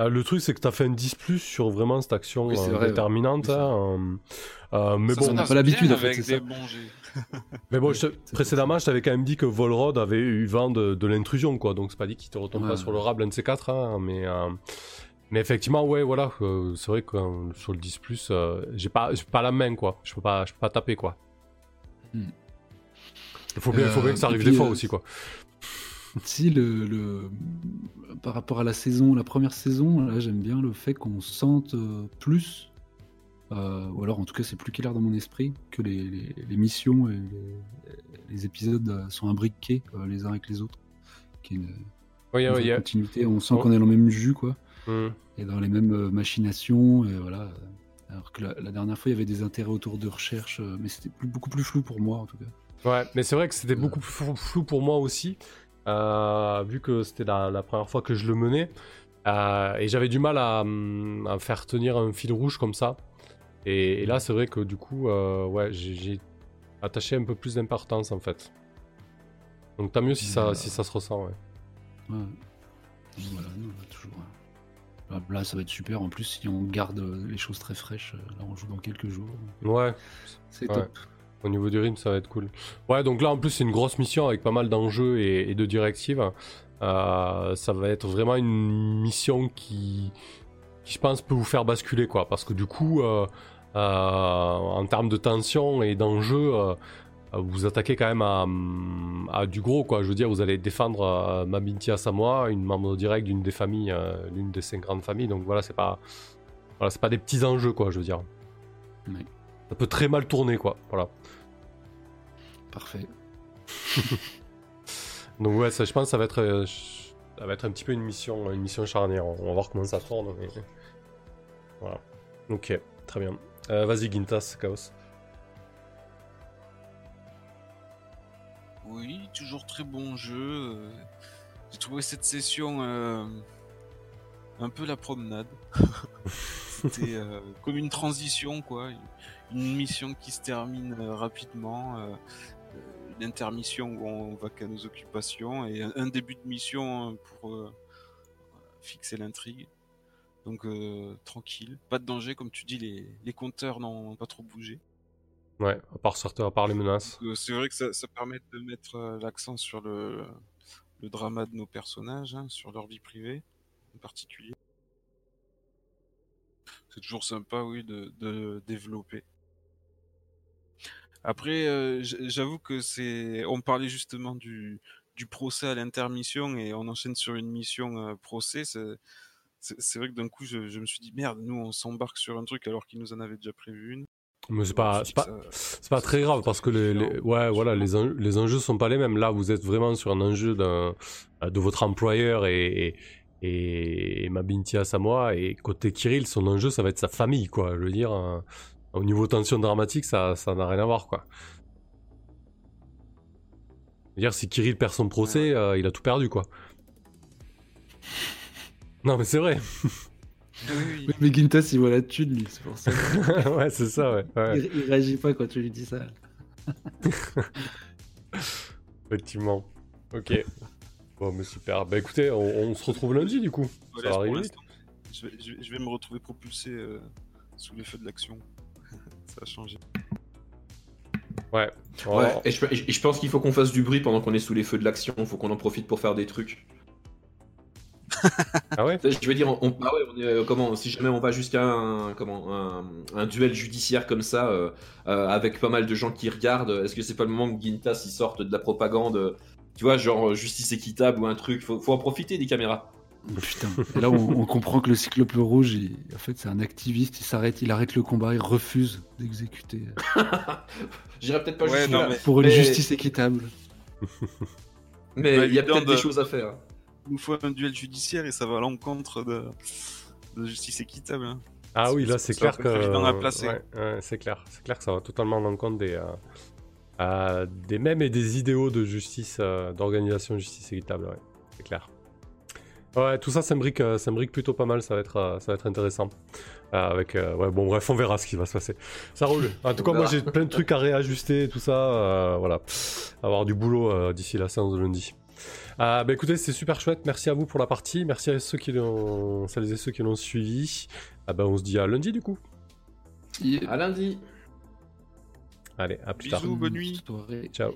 Euh, le truc, c'est que t'as fait un 10 plus sur vraiment cette action Oui, euh, vrai, déterminante. Hein, euh, euh, mais Ça, bon, on n'a pas l'habitude, en fait, avec des ça. mais bon je précédemment, je t'avais quand même dit que Volrod avait eu vent de, de l'intrusion, quoi. Donc c'est pas dit qu'il te retombe pas sur le rable, un de ces quatre. hein, mais, euh, mais effectivement, ouais, voilà. euh, c'est vrai que sur le 10 plus, euh, j'ai pas, j'ai pas la main, quoi. Je peux pas, je peux pas taper, quoi. Hmm. Il faut bien, faut bien que ça arrive puis, des fois euh, aussi, quoi. Si le, le- par rapport à la saison, la première saison, là j'aime bien le fait qu'on sente euh, plus, euh, ou alors en tout cas c'est plus clair dans mon esprit, que les, les- les missions et les, les épisodes euh, sont imbriqués euh, les uns avec les autres. A une, Oui, une oui, continuité, on sent Oh. qu'on est dans le même jus quoi, Hmm. et dans les mêmes machinations, et voilà. Alors que la, la dernière fois il y avait des intérêts autour de recherche, mais c'était beaucoup plus flou pour moi en tout cas. Ouais, mais c'est vrai que c'était beaucoup plus flou- pour moi aussi, vu que c'était la, la première fois que je le menais. euh, et j'avais du mal à, hum, à faire tenir un fil rouge comme ça. Et, et là, c'est vrai que du coup, euh, ouais, j'ai- attaché un peu plus d'importance en fait. Donc tant mieux si ça, Euh. si ça se ressent, ouais. Voilà, non, là, toujours. euh, Là, ça va être super. En plus, si on garde euh, les choses très fraîches, euh, là, on joue dans quelques jours. Ouais, C'est Ouais. top. Au niveau du rythme, ça va être cool. Ouais, donc là, en plus, c'est une grosse mission avec pas mal d'enjeux et, et de directives. Euh, ça va être vraiment une mission qui, qui, je pense, peut vous faire basculer, quoi. Parce que du coup, euh, euh, en termes de tension et d'enjeux, vous attaquez quand même à, à du gros, quoi. Je veux dire, vous allez défendre Mabinti Asamoah, une membre directe d'une des familles, l'une des cinq grandes familles. Donc voilà, c'est pas, voilà, c'est pas des petits enjeux, quoi, je veux dire. Ça peut très mal tourner, quoi. Voilà. Parfait. Donc ouais, ça, je pense que ça va être, euh, ça va être un petit peu une mission, une mission charnière. On va voir comment ça tourne. mais- Voilà. Ok, très bien. Euh, Vas-y, Gintas, Chaos. Oui, toujours très bon jeu. euh, J'ai trouvé cette session euh, un peu la promenade. C'était euh, comme une transition, quoi. Une mission qui se termine euh, rapidement. Euh, euh, une intermission où on va qu'à nos occupations et un, un début de mission euh, pour euh, fixer l'intrigue. Donc euh, tranquille, pas de danger, comme tu dis, les, les compteurs n'ont pas trop bougé. Ouais, à part certains, à part les menaces. Euh, C'est vrai que ça, ça permet de mettre euh, l'accent sur le, le drama de nos personnages, hein, sur leur vie privée en particulier. C'est toujours sympa, oui, de, de développer. Après, euh, j'avoue que c'est. On parlait justement du, du procès à l'intermission et on enchaîne sur une mission euh, procès. c'est- vrai que d'un coup, je, je me suis dit merde, nous on s'embarque sur un truc alors qu'ils nous en avaient déjà prévu une. Mais c'est pas, pas, ça- c'est pas très grave parce que les, les- ouais, voilà, les, en- les enjeux sont pas les mêmes. Là, vous êtes vraiment sur un enjeu d'un, de votre employeur et, et, et Mabinti Asamoah. Et côté Kirill, son enjeu, ça va être sa famille, quoi. Je veux dire, au niveau tension dramatique, ça, ça n'a rien à voir, quoi. Dire, si Kirill perd son procès, euh, il a tout perdu, quoi. Non, mais c'est vrai. Oui, oui. Oui, mais Gintas, il voit la thune, lui, c'est pour ça. ouais, c'est ça, ouais. ouais. il, il réagit pas quand tu lui dis ça. Effectivement. Ok. Bon, mais super. Bah écoutez, on, on se retrouve lundi du coup. Voilà, Ça va. Je vais, je, vais, je vais me retrouver propulsé euh, sous les feux de l'action. Ça a changé. Ouais. Ouais, voir. et je, et je pense qu'il faut qu'on fasse du bruit pendant qu'on est sous les feux de l'action. Faut qu'on en profite pour faire des trucs. Ah ouais Je veux dire, on, ah ouais, on est, euh, comment, si jamais on va jusqu'à un, comment, un, un duel judiciaire comme ça, euh, euh, avec pas mal de gens qui regardent, est-ce que c'est pas le moment que Gintas il sorte de la propagande, tu vois, genre justice équitable ou un truc Faut, faut en profiter des caméras. Putain. Et là, on, on comprend que le cyclope rouge, il- en fait, c'est un activiste. Il s'arrête, il arrête le combat, il refuse d'exécuter J'irai peut-être pas Ouais, non, mais- pour une Mais- justice équitable. mais Bah, il y a peut-être de- des choses à faire. Il nous faut un duel judiciaire et ça va à l'encontre de, de justice équitable. hein. Ah oui, là c'est clair que. à. Ouais, ouais, c'est clair. C'est clair que ça va totalement en compte des. euh, euh, des mêmes et des idéaux de justice, euh, d'organisation de justice équitable, ouais. C'est clair. Ouais, tout ça s'imbrique, euh, s'imbrique plutôt pas mal, ça va être, euh, ça va être intéressant. Euh, avec, euh, ouais, bon, bref, on verra ce qui va se passer. Ça roule. En tout cas, moi j'ai plein de trucs à réajuster, tout ça. euh, voilà. Avoir du boulot euh, d'ici la séance de lundi. Euh, bah écoutez, c'est super chouette. Merci à vous pour la partie. Merci à ceux qui l'ont, celles et ceux qui l'ont suivi. Ah bah, on se dit à lundi du coup. À lundi. Allez, à plus tard. Bisous, bonne nuit. Ciao.